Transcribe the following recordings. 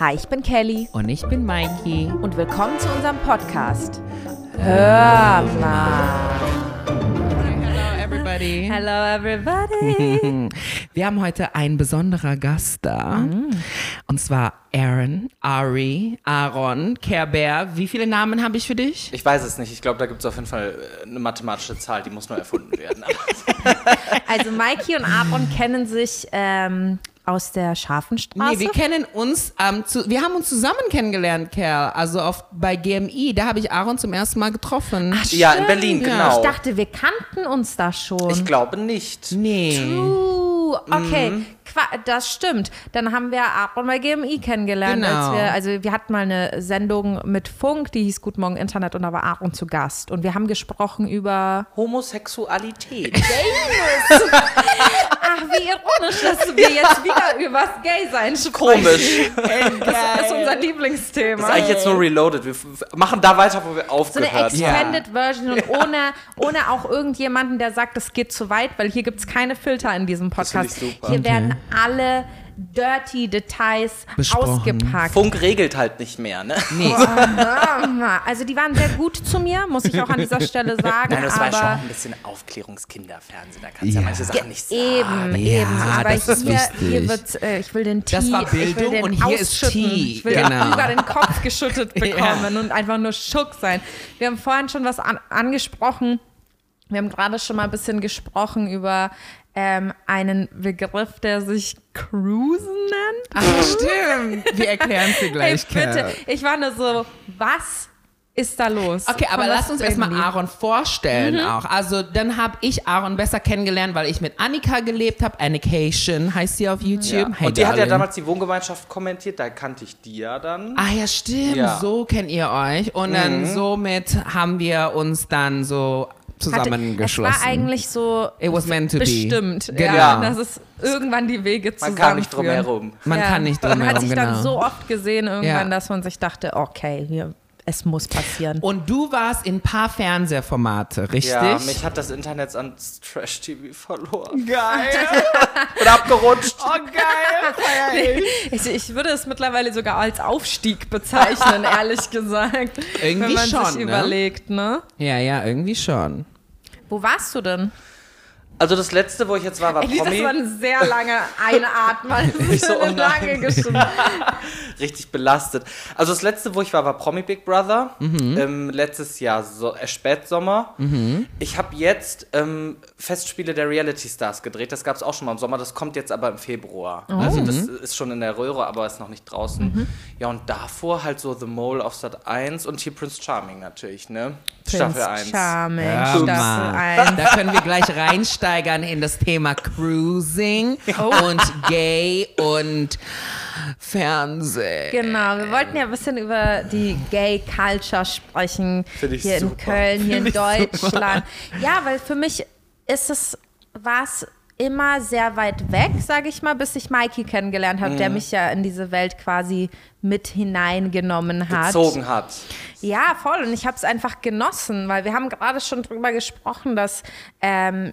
Hi, ich bin Kelly Und ich bin Mikey. und willkommen zu unserem Podcast. Hör mal. Hello everybody. Hello everybody. Wir haben heute einen besonderen Gast da. Mm. Und zwar Aaron, Ari, Aaron, Care Bear. Wie viele Namen habe ich für dich? Ich weiß es nicht. Ich glaube, da gibt es auf jeden Fall äh, eine mathematische Zahl, die muss nur erfunden werden. Also Mikey und Aaron kennen sich ähm, aus der Schafenstraße. Nee, wir kennen uns, ähm, zu, wir haben uns zusammen kennengelernt, Kerl. Also auf, bei GMI, da habe ich Aaron zum ersten Mal getroffen. ja, in Berlin, ja. genau. ich dachte, wir kannten uns da schon. Ich glaube nicht. nee. Uh, okay, Mhm. Qua- das stimmt. Dann haben wir Aaron bei GMI kennengelernt. Genau. Als wir, also wir hatten mal eine Sendung mit Funk, die hieß Guten Morgen Internet und da war Aaron zu Gast. Und wir haben gesprochen über Homosexualität. Ach, wie ironisch, dass wir jetzt wieder übers Gay-Sein sprechen. Komisch. Das ist unser Lieblingsthema. Das ist eigentlich jetzt nur reloaded. Wir machen da weiter, wo wir so eine aufgehört haben. Extended Version und ohne, ohne auch irgendjemanden, der sagt, das geht zu weit, weil hier gibt es keine Filter in diesem finde Podcast. ich super. Hier werden alle dirty Details Besprochen. ausgepackt. Funk regelt halt nicht mehr, ne? Nee. Also die waren sehr gut zu mir, muss ich auch an dieser Stelle sagen. Nein, das war schon ein bisschen Aufklärungskinderfernsehen. Da kannst du ja. Ja. manche Sachen nicht sagen. Eben, Ja, eben. Aber das ist hier, hier wird, äh, ich will den Tee, Das war ich will Bildung den und hier ist. Tee. Ich will Genau. über den Kopf geschüttet bekommen und einfach nur schock sein. Wir haben vorhin schon was an, angesprochen. Wir haben gerade schon mal ein bisschen gesprochen über ähm, einen Begriff, der sich Cruisen nennt. Ach, stimmt. Wir erklären sie Ey, gleich, bitte, Kerl. ich war nur so, was ist da los? Okay, aber lass uns erstmal? Aaron vorstellen auch. Also dann habe ich Aaron besser kennengelernt, weil ich mit Annika gelebt habe. Annication heißt sie auf YouTube. Ja. Hey, Und die hat ja Darling. damals die Wohngemeinschaft kommentiert, da kannte ich die ja dann. Ah ja, stimmt. Ja. So kennt ihr euch. Und dann somit haben wir uns dann so Hatte- zusammengeschlossen. Es war eigentlich so It was meant to be. bestimmt, Genau. ja, dass es irgendwann die Wege Man zusammenführen. kam nicht drum herum. Man Ja. kann nicht drum Man hat herum, sich genau. dann so oft gesehen irgendwann, Ja. dass man sich dachte, okay, hier, es muss passieren. Und du warst in ein paar Fernsehformate, richtig? Ja, mich hat das Internet ans Trash-TV verloren. geil. Bin abgerutscht. Oh, geil. Ich, ich würde es mittlerweile sogar als Aufstieg bezeichnen, ehrlich gesagt. Irgendwie wenn man schon, sich ne? überlegt, ne? Ja, ja, irgendwie schon. Wo warst du denn? Also das letzte, wo ich jetzt war, war Ey, das Promi. war ein sehr lange Einatmen. Ich so, oh nein. richtig belastet. Also das letzte, wo ich war, war Promi Big Brother. Mhm. Ähm, letztes Jahr, so, äh, Spätsommer. Ich habe jetzt ähm, Festspiele der Reality Stars gedreht. Das gab es auch schon mal im Sommer. Das kommt jetzt aber im Februar. Oh. Also das Mhm. ist schon in der Röhre, aber ist noch nicht draußen. Ja, und davor halt so The Mole auf Sat 1 und hier Prince Charming natürlich, ne? Staffel Prince 1. Charming, Hör Staffel mal. 1. Da können wir gleich reinsteigern in das Thema Cruising und Gay und Fernsehen. Genau, wir wollten ja ein bisschen über die Gay Culture sprechen. Find ich hier in super. Köln, hier in Find ich Deutschland. Ja, weil für mich ist es, war es immer sehr weit weg, sage ich mal, bis ich Mikey kennengelernt habe, Mhm. der mich ja in diese Welt quasi mit hineingenommen hat. Gezogen hat. Ja, voll. Und ich habe es einfach genossen, weil wir haben gerade schon drüber gesprochen, dass ähm,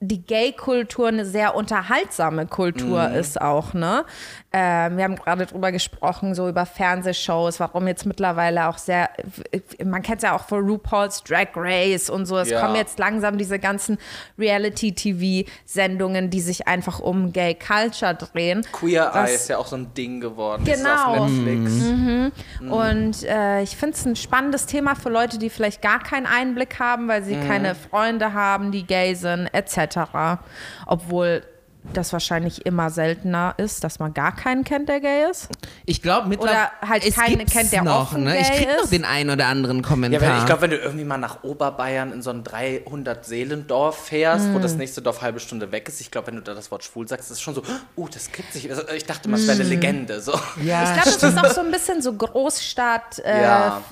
die Gay-Kultur eine sehr unterhaltsame Kultur ist auch, ne? Ähm, wir haben gerade drüber gesprochen, so über Fernsehshows, warum jetzt mittlerweile auch sehr, man kennt es ja auch von RuPaul's Drag Race und so, es Ja. kommen jetzt langsam diese ganzen Reality-TV-Sendungen, die sich einfach um Gay Culture drehen. Queer Eye ist ja auch so ein Ding geworden. Das ist Genau. Netflix. Mhm. Und äh, ich finde es ein spannendes Thema für Leute, die vielleicht gar keinen Einblick haben, weil sie Mhm. keine Freunde haben, die gay sind, etc. Obwohl das wahrscheinlich immer seltener ist, dass man gar keinen kennt, der gay ist. Ich glaube mittlerweile. Oder halt es keinen kennt, der noch, offen ne? Ich gay krieg noch ist. den einen oder anderen Ja, Kommentar. wenn, ich glaube, wenn du irgendwie mal nach Oberbayern in so ein 300-Seelendorf fährst, wo das nächste Dorf halbe Stunde weg ist, ich glaube, wenn du da das Wort schwul sagst, ist es schon so, oh, das gibt sich. Also, Ich dachte mal, es wäre eine Legende. So. ja, Ich glaube, das ist auch so ein bisschen so Großstadt, äh, Ja.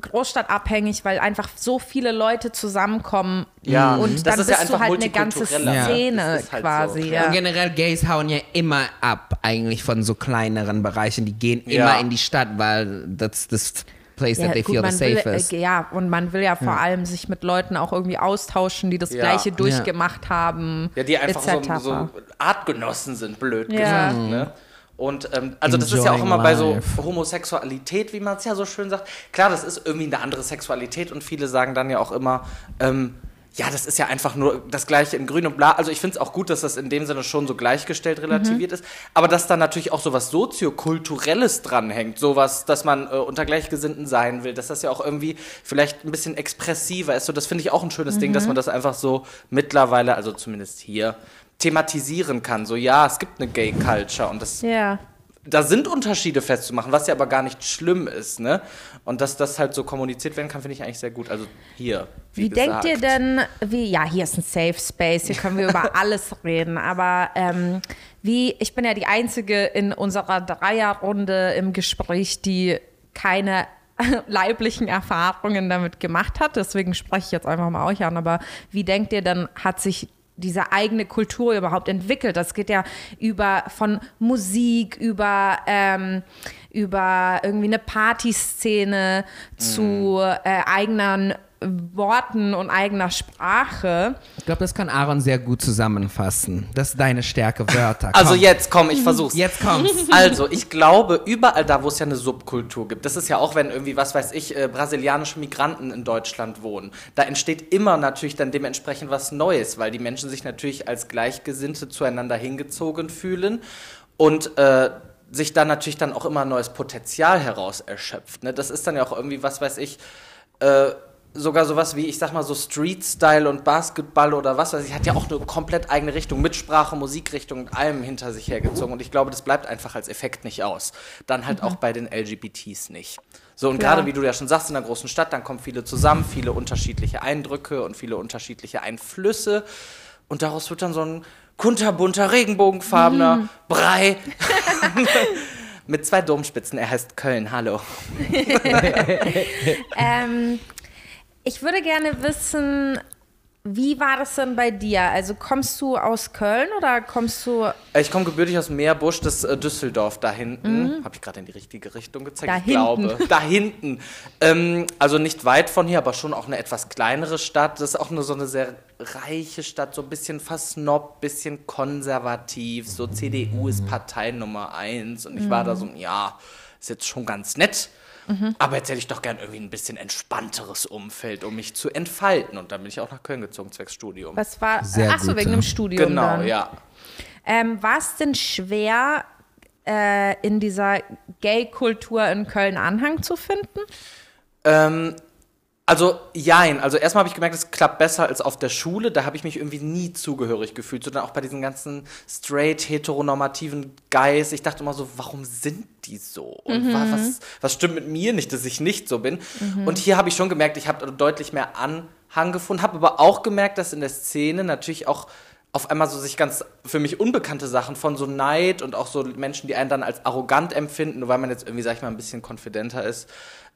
Großstadtabhängig, weil einfach so viele Leute zusammenkommen Ja, und das dann ist ja bist du halt eine ganze. Ja. Szene Das halt quasi. so. Ja. Und generell Gays hauen ja immer ab, eigentlich von so kleineren Bereichen. Die gehen Ja. immer in die Stadt, weil that's this place that they gut, feel the will, safest. äh, ja, und man will ja vor allem sich mit Leuten auch irgendwie austauschen, die das Ja. Gleiche durchgemacht haben. Ja, die einfach etc. so, so Artgenossen sind, blöd Ja. gesagt. Ne? Und ähm, also das ist ja auch Enjoying immer bei so life. Homosexualität, wie man es ja so schön sagt. Klar, das ist irgendwie eine andere Sexualität und viele sagen dann ja auch immer, ähm, ja, das ist ja einfach nur das Gleiche in Grün und Bla. Also ich finde es auch gut, dass das in dem Sinne schon so gleichgestellt relativiert ist. Aber dass da natürlich auch so was soziokulturelles dranhängt, sowas, dass man äh, unter Gleichgesinnten sein will, dass das ja auch irgendwie vielleicht ein bisschen expressiver ist. So, das finde ich auch ein schönes Ding, dass man das einfach so mittlerweile, also zumindest hier, thematisieren kann. So, ja, es gibt eine Gay-Culture und das Ja. Da sind Unterschiede festzumachen, was ja aber gar nicht schlimm ist, ne? Und dass das halt so kommuniziert werden kann, finde ich eigentlich sehr gut. Also hier. Wie, Wie denkt ihr denn, wie, ja, hier ist ein Safe Space, hier können wir über alles reden, aber ähm, wie, ich bin ja die Einzige in unserer Dreierrunde im Gespräch, die keine leiblichen Erfahrungen damit gemacht hat, deswegen spreche ich jetzt einfach mal euch an, aber wie denkt ihr denn, hat sich diese eigene Kultur überhaupt entwickelt? Das geht ja über von Musik, über, ähm, über irgendwie eine Partyszene zu äh, eigenen Worten und eigener Sprache. Ich glaube, das kann Aaron sehr gut zusammenfassen. Das ist deine Stärke, Wörter. Also Komm. jetzt komm, ich versuch's. Jetzt kommt's. Also, ich glaube, überall da, wo es ja eine Subkultur gibt, das ist ja auch, wenn irgendwie, was weiß ich, äh, brasilianische Migranten in Deutschland wohnen, da entsteht immer natürlich dann dementsprechend was Neues, weil die Menschen sich natürlich als Gleichgesinnte zueinander hingezogen fühlen und äh, sich dann natürlich dann auch immer ein neues Potenzial heraus erschöpft. Ne? Das ist dann ja auch irgendwie, was weiß ich, äh, sogar sowas wie, ich sag mal so Street-Style und Basketball oder was weiß ich, hat ja auch eine komplett eigene Richtung, mit Sprache, Musikrichtung und allem hinter sich hergezogen. Und ich glaube, das bleibt einfach als Effekt nicht aus. Dann halt auch bei den LGBTs nicht. So, und Klar. gerade wie du ja schon sagst, in einer großen Stadt, dann kommen viele zusammen, viele unterschiedliche Eindrücke und viele unterschiedliche Einflüsse. Und daraus wird dann so ein kunterbunter, regenbogenfarbener Brei. Mit zwei Domspitzen. Er heißt Köln. Hallo. Ähm, ich würde gerne wissen, wie war das denn bei dir? Also kommst du aus Köln oder kommst du Äh, Ich komme gebürtig aus Meerbusch, das äh, Düsseldorf da hinten. Habe ich gerade in die richtige Richtung gezeigt? Da ich hinten. glaube. Da hinten. Ähm, also nicht weit von hier, aber schon auch eine etwas kleinere Stadt. Das ist auch nur so eine sehr reiche Stadt, so ein bisschen versnobt, bisschen konservativ. So CDU ist Partei Nummer eins. Und ich war da so, ja, ist jetzt schon ganz nett. Aber jetzt hätte ich doch gern irgendwie ein bisschen entspannteres Umfeld, um mich zu entfalten. Und dann bin ich auch nach Köln gezogen, zwecks Studium. was war Sehr ach so wegen dem Studium Genau, dann. ja. Ähm, war es denn schwer äh, in dieser Gay-Kultur in Köln Anhang zu finden? Ähm, also, jein. Also, erstmal habe ich gemerkt, es klappt besser als auf der Schule. Da habe ich mich irgendwie nie zugehörig gefühlt. Sondern auch bei diesen ganzen straight, heteronormativen Guys. Ich dachte immer so, warum sind die so? Und wa- was, was stimmt mit mir nicht, dass ich nicht so bin? Und hier habe ich schon gemerkt, ich habe deutlich mehr Anhang gefunden. Habe aber auch gemerkt, dass in der Szene natürlich auch auf einmal so sich ganz für mich unbekannte Sachen von so Neid und auch so Menschen, die einen dann als arrogant empfinden, nur weil man jetzt irgendwie, sag ich mal, ein bisschen konfidenter ist.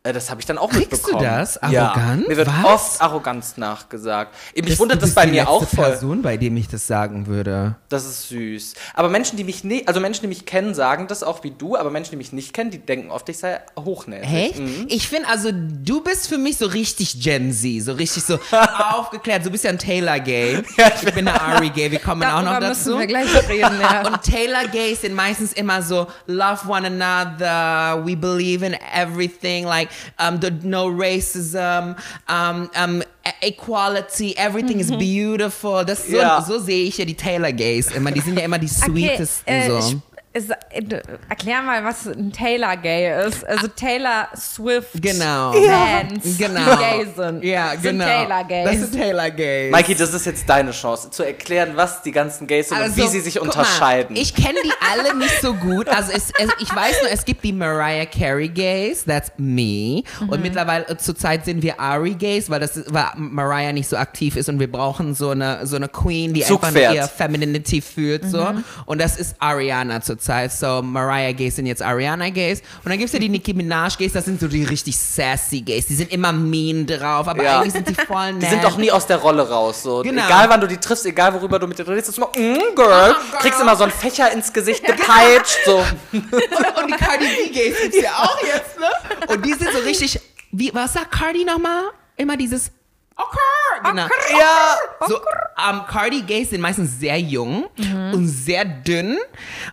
Äh, Das habe ich dann auch Kriegst du mitbekommen. das? Ja. Arrogant? Mir wird Was? oft Arroganz nachgesagt. Eben, Mich Das- wundert du das bei mir auch voll. Person, bei dem ich das sagen würde. Das ist süß. Aber Menschen, die mich nicht, also Menschen, die mich kennen, sagen das auch wie du, aber Menschen, die mich nicht kennen, die denken oft, ich sei hochnäsig. Echt? Mhm. Ich finde, also du bist für mich so richtig Gen Z, so richtig so aufgeklärt. Du bist ja ein Taylor Gay. ich bin eine Ari Gay. Wir kommen auch noch dazu. wir gleich reden, ja. Und Taylor Gays sind meistens immer so love one another, we believe in everything, like um, the, no racism, um, um, equality, everything is beautiful. Das so, Ja. so sehe ich ja die Taylor Gays immer. Die sind ja immer die sweetesten äh, so. Es- äh, erklär mal, was ein Taylor Gay ist. Also Taylor Swift Genau. Fans, Genau. die gay sind. Ja, sind genau. Taylor Gays. Das ist Taylor Gays. Mikey, das ist jetzt deine Chance, zu erklären, was die ganzen Gays sind und wie sie sich Also, guck unterscheiden. Mal, ich kenne die alle nicht so gut. Also es, es, ich weiß nur, es gibt die Mariah Carey Gays, that's me. Mhm. Und mittlerweile äh, zurzeit sind wir Ari Gays, weil das ist, weil Mariah nicht so aktiv ist und wir brauchen so eine so eine Queen, die einfach Zugpferd. ihr Femininity fühlt so. Mhm. Und das ist Ariana zurzeit. So Mariah Gays sind jetzt Ariana Gays. Und dann gibt's ja die Nicki Minaj Gays, das sind so die richtig sassy Gays. Die sind immer mean drauf, aber Ja. eigentlich sind die voll nett. Die sind doch nie aus der Rolle raus. So. Genau. Egal wann du die triffst, egal worüber du mit dir redest, ist immer, mm, girl, kriegst immer so einen Fächer ins Gesicht gepeitscht. So. und, und die Cardi B Gays gibt's ja auch jetzt, ne? Und die sind so richtig, wie, was sagt Cardi nochmal? Immer dieses, okay, genau. Ja. So, ähm, Cardi Gays sind meistens sehr jung und sehr dünn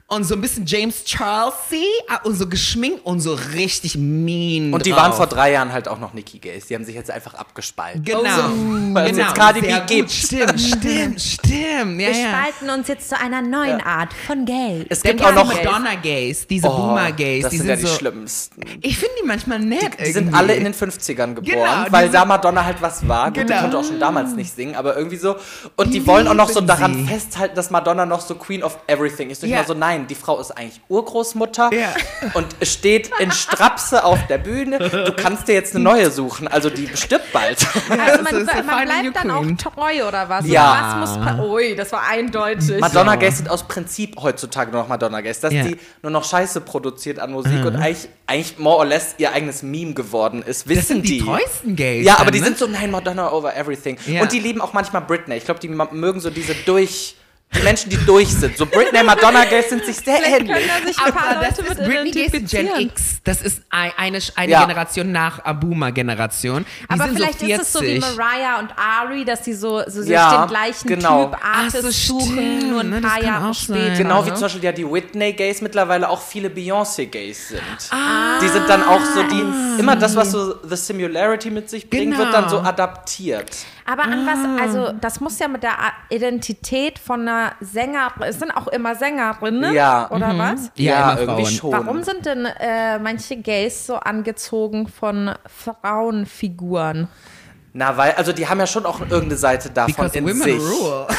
und so ein bisschen James Charlesy äh, und so geschminkt und so richtig mean Und die drauf. waren vor drei Jahren halt auch noch Nikki Gays. Die haben sich jetzt einfach abgespalten. Genau. Weil es genau. jetzt Cardi B gibt. Stimmt, stimmt, stimmt. Ja, Wir ja. spalten uns jetzt zu einer neuen Art von Gay. Es gibt auch noch die Madonna Gays, diese Boomer Gays, Das die sind sind ja die so. schlimmsten. Ich finde die manchmal nett. Die sind irgendwie. alle in den 50ern geboren, Genau, die weil sind- da Madonna halt was war. Gut, die Genau. konnte auch schon damals nicht singen, aber irgendwie so. Und die Die wollen auch noch so daran sie. festhalten, dass Madonna noch so Queen of Everything ist. Und ich Ja. mal so, nein, die Frau ist eigentlich Urgroßmutter Ja. und steht in Strapse auf der Bühne. Du kannst dir jetzt eine neue suchen, also die stirbt bald. Also man, man bleibt dann auch treu oder was? Ja. Oder was muss Ui, das war eindeutig. Madonna So. Gays sind aus Prinzip heutzutage nur noch Madonna Gays, dass Ja. die nur noch Scheiße produziert an Musik und eigentlich, eigentlich more or less ihr eigenes Meme geworden ist. Wissen Das sind die die? treuesten Gays. Ja, aber die ne? sind so, nein, Madonna over everything. Ja. Und die lieben auch manchmal Britney. Ich glaube, die mögen so diese durch, die Menschen, die durch sind. So Britney, Madonna Gays sind sich sehr ähnlich. Aber das ist Britney Gays Gen. X. Das ist ein- eine, eine Ja. Generation nach a Boomer-Generation. Die Aber sind vielleicht so 40. ist es so wie Mariah und Ari, dass sie so, so sich Ja, den gleichen genau. Typ Artist so, suchen, nur ein ne, paar Jahre später. Genau wie zum Beispiel ja die Whitney Gays mittlerweile auch viele Beyoncé Gays sind. Die sind dann auch so die, immer das, was so The Similarity mit sich bringt, wird dann so Genau. adaptiert. Aber an Ah. was, also das muss ja mit der Identität von einer Sängerin, es sind auch immer Sängerinnen, Ja. oder was? Ja, immer irgendwie Frauen. schon. Warum sind denn äh, manche Gays so angezogen von Frauenfiguren? Na, weil, also die haben ja schon auch irgendeine Seite davon Because in women sich. rule.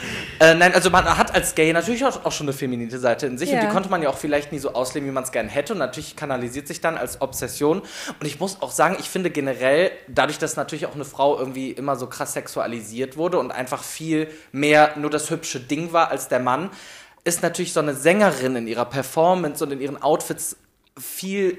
Äh, nein, also man hat als Gay natürlich auch, auch schon eine feminine Seite in sich und Ja. die konnte man ja auch vielleicht nie so ausleben, wie man es gerne hätte und natürlich kanalisiert sich dann als Obsession und ich muss auch sagen, ich finde generell, dadurch, dass natürlich auch eine Frau irgendwie immer so krass sexualisiert wurde und einfach viel mehr nur das hübsche Ding war als der Mann, ist natürlich so eine Sängerin in ihrer Performance und in ihren Outfits viel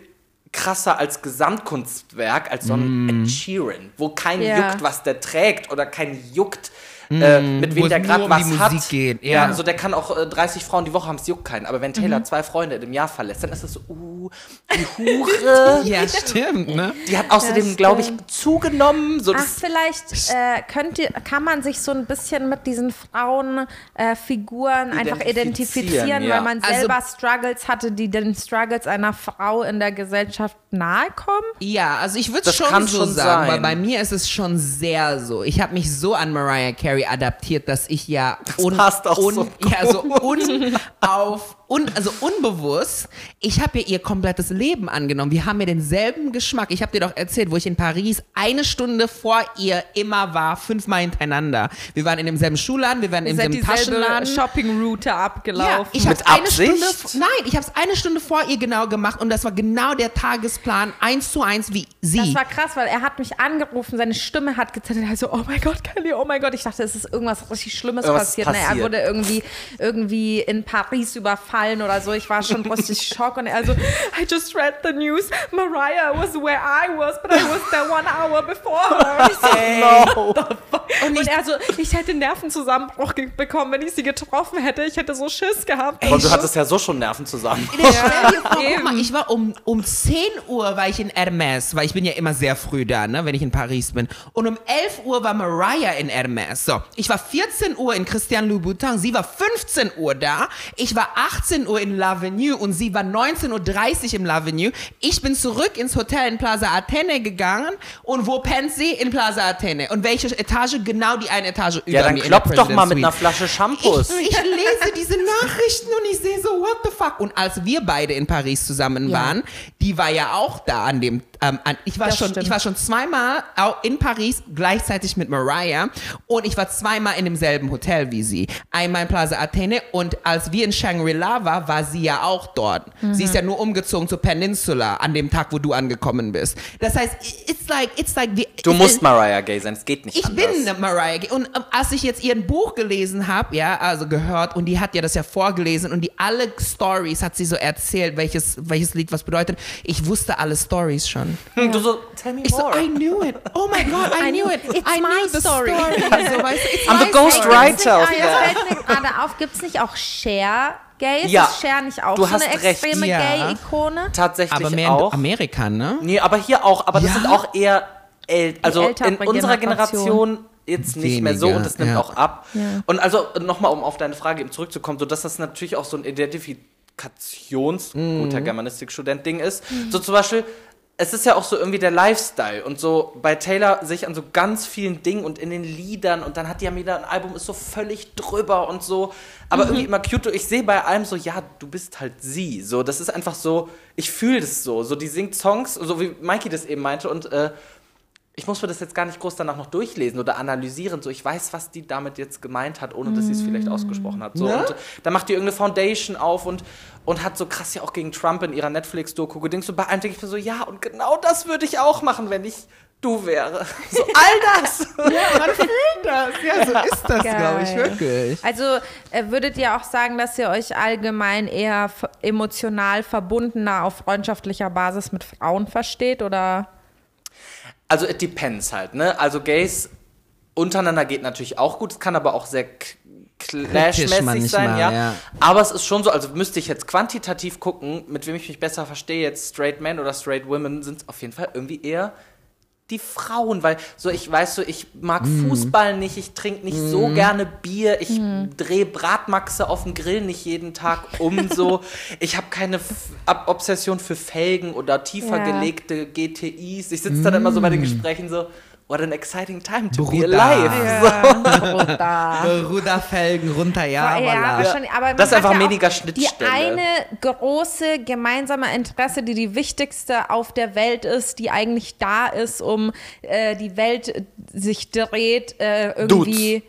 krasser als Gesamtkunstwerk, als so ein Ed Sheeran, wo kein Ja. juckt, was der trägt oder kein juckt, äh, mit wo wem der gerade um was die hat. Musik geht, Ja, ja. also der kann auch äh, 30 Frauen die Woche haben, es juckt keinen. Aber wenn Taylor zwei Freunde im Jahr verlässt, dann ist es so, uh, die Hure. Ja, stimmt, ne? Die hat außerdem, glaube ich, zugenommen. So Ach, das, vielleicht äh, könnt ihr, kann man sich so ein bisschen mit diesen Frauenfiguren äh, einfach Identifizieren, identifizieren, ja. weil man Also- selber Struggles hatte, die den Struggles einer Frau in der Gesellschaft nahe kommen. Ja, also ich würde Das schon kann so schon sagen, sein. weil bei mir ist es schon sehr so. Ich habe mich so an Mariah Carey adaptiert, dass ich ja un, passt auch un, so ja, so un, auf, un, also unbewusst, ich habe ja ihr komplettes Leben angenommen. Wir haben ja denselben Geschmack. Ich habe dir doch erzählt, wo ich in Paris eine Stunde vor ihr immer war, fünfmal hintereinander. Wir waren in demselben Schulladen, wir waren in demselben Taschenladen. Shopping-Route Ja, abgelaufen. ich habe Mit eine Absicht? Stunde, nein, ich habe es eine Stunde vor ihr genau gemacht und das war genau der Tagesplan, eins zu eins wie sie. Das war krass, weil er hat mich angerufen, seine Stimme hat gezittert. Er so, oh mein Gott, Kelly, oh mein Gott. Ich dachte, es ist irgendwas richtig Schlimmes Irgendwas passiert. Ne, er passiert. wurde irgendwie, irgendwie in Paris überfallen oder so. Ich war schon richtig schock und er so, I just read the news. Mariah was where I was, but I was there one hour before her. Ich so, no. und, er so, ich hätte Nervenzusammenbruch ge- bekommen, wenn ich sie getroffen hätte. Ich hätte so Schiss gehabt. Und du hattest ja so schon Nerven zusammen. Stell dir vor, guck eben. mal, ich war um, um 10 Uhr war ich in Hermes, weil ich bin ja immer sehr früh da, ne, wenn ich in Paris bin. Und um 11 Uhr war Mariah in Hermes. So, ich war 14 Uhr in Christian Louboutin, sie war 15 Uhr da. Ich war 18 Uhr in L'Avenue und sie war 19.30 Uhr im L'Avenue. Ich bin zurück ins Hotel in Plaza Athene gegangen und wo pennt sie? In Plaza Athene. Und welche Etage? Genau die eine Etage über Ja, dann mir klopf doch mal mit einer. Flasche Shampoos. Ich, ich lese diese Nachrichten und ich sehe so, what the fuck? Und als wir beide in Paris zusammen Ja. waren, die war ja auch da an dem, ähm, an, ich, war Das schon, stimmt. ich war schon zweimal in Paris gleichzeitig mit Mariah und ich war zweimal in demselben Hotel wie sie. Einmal in Plaza Athene und als wir in Shangri-La waren, war sie ja auch dort. Sie ist ja nur umgezogen zur Peninsula an dem Tag, wo du angekommen bist. Das heißt, it's like, it's like, wir, Du musst ist- Mariah Gay sein, es geht nicht ich anders. bin Mariah Carey. Und ähm, als ich jetzt ihr Buch gelesen habe, ja, also gehört, und die hat ja das ja vorgelesen und die alle Stories hat sie so erzählt, welches, welches Lied was bedeutet. Ich wusste alle Stories schon. Du so, tell me Ich so, more. I knew it. Oh my God, I, I knew it. it's I my knew story. story. so, weißt du, it's I'm the ghost story. writer of that. jetzt fällt mir gerade auf, gibt es nicht auch Cher Gays? Ja. Ist Cher nicht auch Du so hast eine recht. extreme Ja. Gay-Ikone? Tatsächlich Aber mehr auch. in Amerika, ne? Nee, aber hier auch. Aber das Ja? sind auch eher äl also in ältere unserer Generation. Generation jetzt nicht mehr so Weniger, und das nimmt ja. auch ab. Ja. Und also nochmal, um auf deine Frage eben zurückzukommen, so dass das natürlich auch so ein Identifikations, Mhm. guter Germanistik-Student-Ding ist. So zum Beispiel, es ist ja auch so irgendwie der Lifestyle und so bei Taylor sich an so ganz vielen Dingen und in den Liedern und dann hat die ja wieder ein Album, ist so völlig drüber und so, aber irgendwie immer cute. Ich sehe bei allem so, ja, du bist halt sie. So, das ist einfach so, ich fühle das so. So, die singt Songs, so wie Mikey das eben meinte und äh, ich muss mir das jetzt gar nicht groß danach noch durchlesen oder analysieren. So, ich weiß, was die damit jetzt gemeint hat, ohne dass sie es vielleicht ausgesprochen hat. So, Ne? und dann macht die irgendeine Foundation auf und, und hat so krass ja auch gegen Trump in ihrer Netflix-Doku gedingst. Und bei einem denke ich mir so, ja, und genau das würde ich auch machen, wenn ich du wäre. So, all das. Ja, man fühlt das. Ja, so ist das, glaube ich, wirklich. Also äh, würdet ihr auch sagen, dass ihr euch allgemein eher emotional verbundener auf freundschaftlicher Basis mit Frauen versteht oder? Also, it depends halt, ne? Also, Gays untereinander geht natürlich auch gut. Es kann aber auch sehr clashmäßig sein, ja. ja. Aber es ist schon so, also müsste ich jetzt quantitativ gucken, mit wem ich mich besser verstehe, jetzt Straight Men oder Straight Women, sind es auf jeden Fall irgendwie eher die Frauen, weil so ich weiß so, ich mag Mhm. Fußball nicht, ich trinke nicht so gerne Bier, ich drehe Bratmaxe auf dem Grill nicht jeden Tag um so. ich habe keine F Obsession für Felgen oder tiefer Ja. gelegte GTIs. Ich sitze dann immer so bei den Gesprächen so, what an exciting time to be Bruder. alive. Ja, Bruder. Ruderfelgen runter, ja, Ja, voilà. wahrscheinlich. Aber man Das ist einfach ja auch weniger Die Schnittstelle. eine große gemeinsame Interesse, die die wichtigste auf der Welt ist, die eigentlich da ist, um äh, die Welt sich dreht, äh, irgendwie.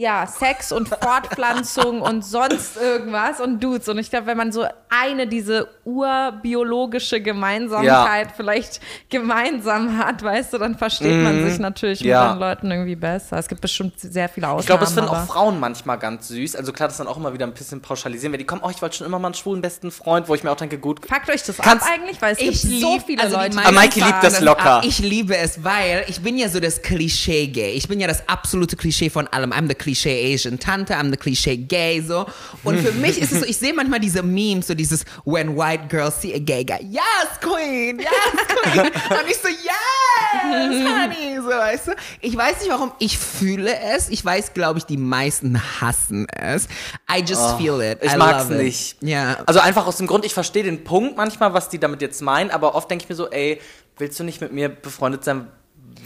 Ja, Sex und Fortpflanzung und sonst irgendwas und Dudes. Und ich glaube, wenn man so eine, diese urbiologische Gemeinsamkeit vielleicht gemeinsam hat, weißt du, dann versteht man sich natürlich Mhm. Ja. mit den Leuten irgendwie besser. Es gibt bestimmt sehr viele Ausnahmen. Ich glaube, es finden aber- auch Frauen manchmal ganz süß. Also klar, das dann auch immer wieder ein bisschen pauschalisieren, weil die kommen, oh, ich wollte schon immer mal einen schwulen besten Freund, wo ich mir auch denke, gut, Fuckt euch das Kannst- ab eigentlich? Weil es gibt so lieb- viele also Leute. Ah, Mikey liebt das locker. ab. Ich liebe es, weil ich bin ja so das Klischee-Gay. Ich bin ja das absolute Klischee von allem. I'm the Klischee Asian Tante, I'm the Klischee Gay, so. Und für mich ist es so, ich sehe manchmal diese Memes, so dieses When white girls see a gay guy. Yes, Queen, yes, Queen. Und ich so, yes, honey, so, weißt du. Ich weiß nicht, warum ich fühle es. Ich weiß, glaube ich, die meisten hassen es. I just feel it. Oh, ich I mag's it. nicht. Ja. Also einfach aus dem Grund, ich verstehe den Punkt manchmal, was die damit jetzt meinen, aber oft denke ich mir so, ey, willst du nicht mit mir befreundet sein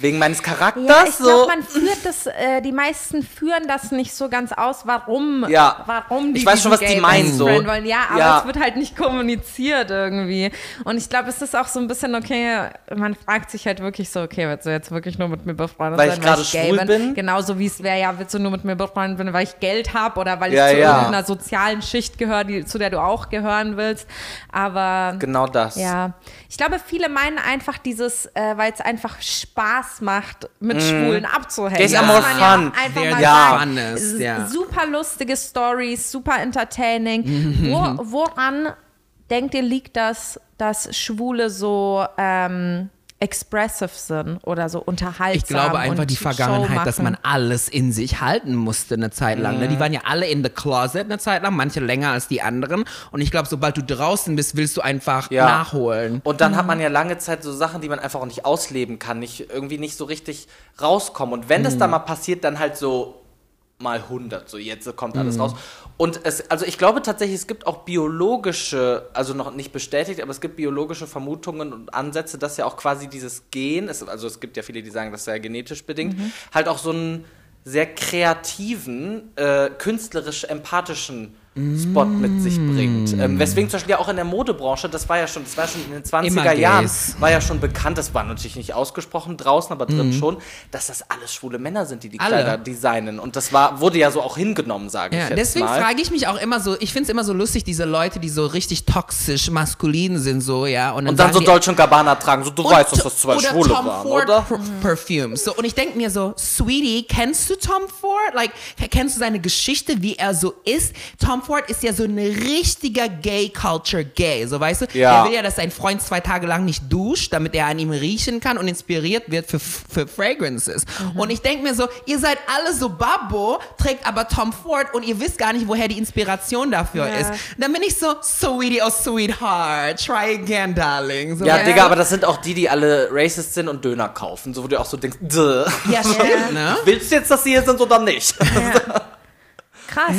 wegen meines Charakters? Ja, ich so? glaube, man führt das, äh, die meisten führen das nicht so ganz aus, warum, Ja. warum die Ich weiß schon, was die Gay meinen, Best so. Wollen. Ja, aber Ja. es wird halt nicht kommuniziert irgendwie. Und ich glaube, es ist auch so ein bisschen okay, man fragt sich halt wirklich so, okay, willst du jetzt wirklich nur mit mir befreundet Weil sein, ich gerade gay schwul bin? Genauso wie es wäre, ja, willst du nur mit mir befreundet sein, weil ich Geld habe oder weil Ja, ich zu ja. irgendeiner sozialen Schicht gehöre, die, zu der du auch gehören willst. Aber Genau das. ja, ich glaube, viele meinen einfach dieses, äh, weil es einfach Spaß macht, mit Schwulen abzuhängen. It's Das more ja fun. auch einfach funnest, S- ja. Super lustige Stories, super entertaining. Wo, woran denkt ihr, liegt das, dass Schwule so ähm, expressive sind oder so unterhaltsam? Ich glaube einfach und die Vergangenheit, dass machen? man alles in sich halten musste eine Zeit lang. Ne? Die waren ja alle in the closet eine Zeit lang, manche länger als die anderen. Und ich glaube, sobald du draußen bist, willst du einfach Ja. nachholen. Und dann hat man ja lange Zeit so Sachen, die man einfach auch nicht ausleben kann, nicht irgendwie nicht so richtig rauskommen. Und wenn das dann mal passiert, dann halt so mal 100, so jetzt kommt alles raus. Und es, also ich glaube tatsächlich, es gibt auch biologische, also noch nicht bestätigt, aber es gibt biologische Vermutungen und Ansätze, dass ja auch quasi dieses Gen, es, also es gibt ja viele, die sagen, das sei genetisch bedingt, halt auch so einen sehr kreativen, äh, künstlerisch empathischen Spot mit sich bringt. Ähm, weswegen zum Beispiel ja auch in der Modebranche, das war ja schon, das war schon in den 20er Immer Jahren, war ja schon bekannt, das war natürlich nicht ausgesprochen draußen, aber drin schon, dass das alles schwule Männer sind, die die Mhm. Alle. Kleider designen. Und das war, wurde ja so auch hingenommen, sage ich Ja, jetzt deswegen mal. frage ich mich auch immer so, ich finde es immer so lustig, diese Leute, die so richtig toxisch maskulin sind, so, ja. Und dann, und dann so Dolce und Gabbana tragen, so du weißt, dass das zwei oder Schwule Tom waren, Ford oder? Per Perfume. So, und ich denke mir so, Sweetie, kennst du Tom Ford? Like, kennst du seine Geschichte, wie er so ist? Tom Tom Ford ist ja so ein richtiger Gay-Culture-Gay. So weißt du, Ja. er will ja, dass sein Freund zwei Tage lang nicht duscht, damit er an ihm riechen kann und inspiriert wird für, für Fragrances. Und ich denke mir so, ihr seid alle so Babbo, trägt aber Tom Ford und ihr wisst gar nicht, woher die Inspiration dafür Ja. ist. Dann bin ich so, sweetie, oh sweetheart, try again, darling. So, Ja, Digga, aber das sind auch die, die alle racist sind und Döner kaufen. So, wo du auch so denkst, duh. Ja, stimmt, ne? Willst du jetzt, dass sie hier sind oder nicht? Krass.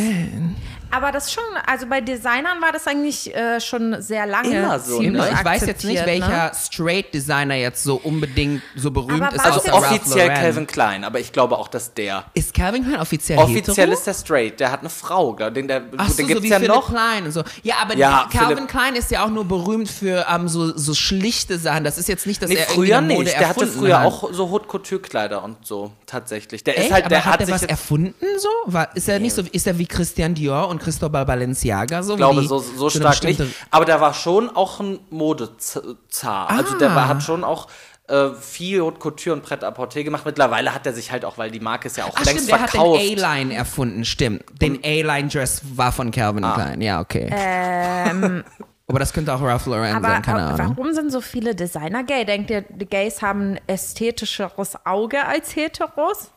Aber das schon, also bei Designern war das eigentlich äh, schon sehr lange. Immer so, ne? Ich weiß jetzt nicht, akzeptiert, welcher Ne? Straight Designer jetzt so unbedingt so berühmt Aber ist. Also offiziell. Calvin Klein, aber ich glaube auch, dass der. Ist Calvin Klein offiziell Offiziell hetero? ist der straight, der hat eine Frau, glaub, den, der, Ach so, den so gibt's wie ja Philipp noch. Klein und so. Ja, aber Ja, Calvin Philipp- Klein ist ja auch nur berühmt für ähm, so, so schlichte Sachen. Das ist jetzt nicht, dass Nee, er irgendwie früher Mode nicht. Der hatte früher hat. auch so Haute Couture Kleider und so, tatsächlich. Der Echt? ist halt, der aber hat, hat er sich was erfunden so? War, ist er nicht so, ist er wie Christian Dior und Cristobal Balenciaga so? ich glaube, wie so, so stark nicht. Aber der war schon auch ein Modezar. Also der Ah. war, hat schon auch äh, viel Haute Couture und Pret-à-Porter gemacht. Mittlerweile hat er sich halt auch, weil die Marke ist ja auch Ach längst stimmt, der hat verkauft. den A-Line erfunden, stimmt. Den A-Line-Dress war von Calvin Ah. Klein, ja, okay. Ähm, aber das könnte auch Ralph Lauren aber sein, keine äh, Ahnung. warum sind so viele Designer gay? Denkt ihr, die Gays haben ein ästhetischeres Auge als Heteros?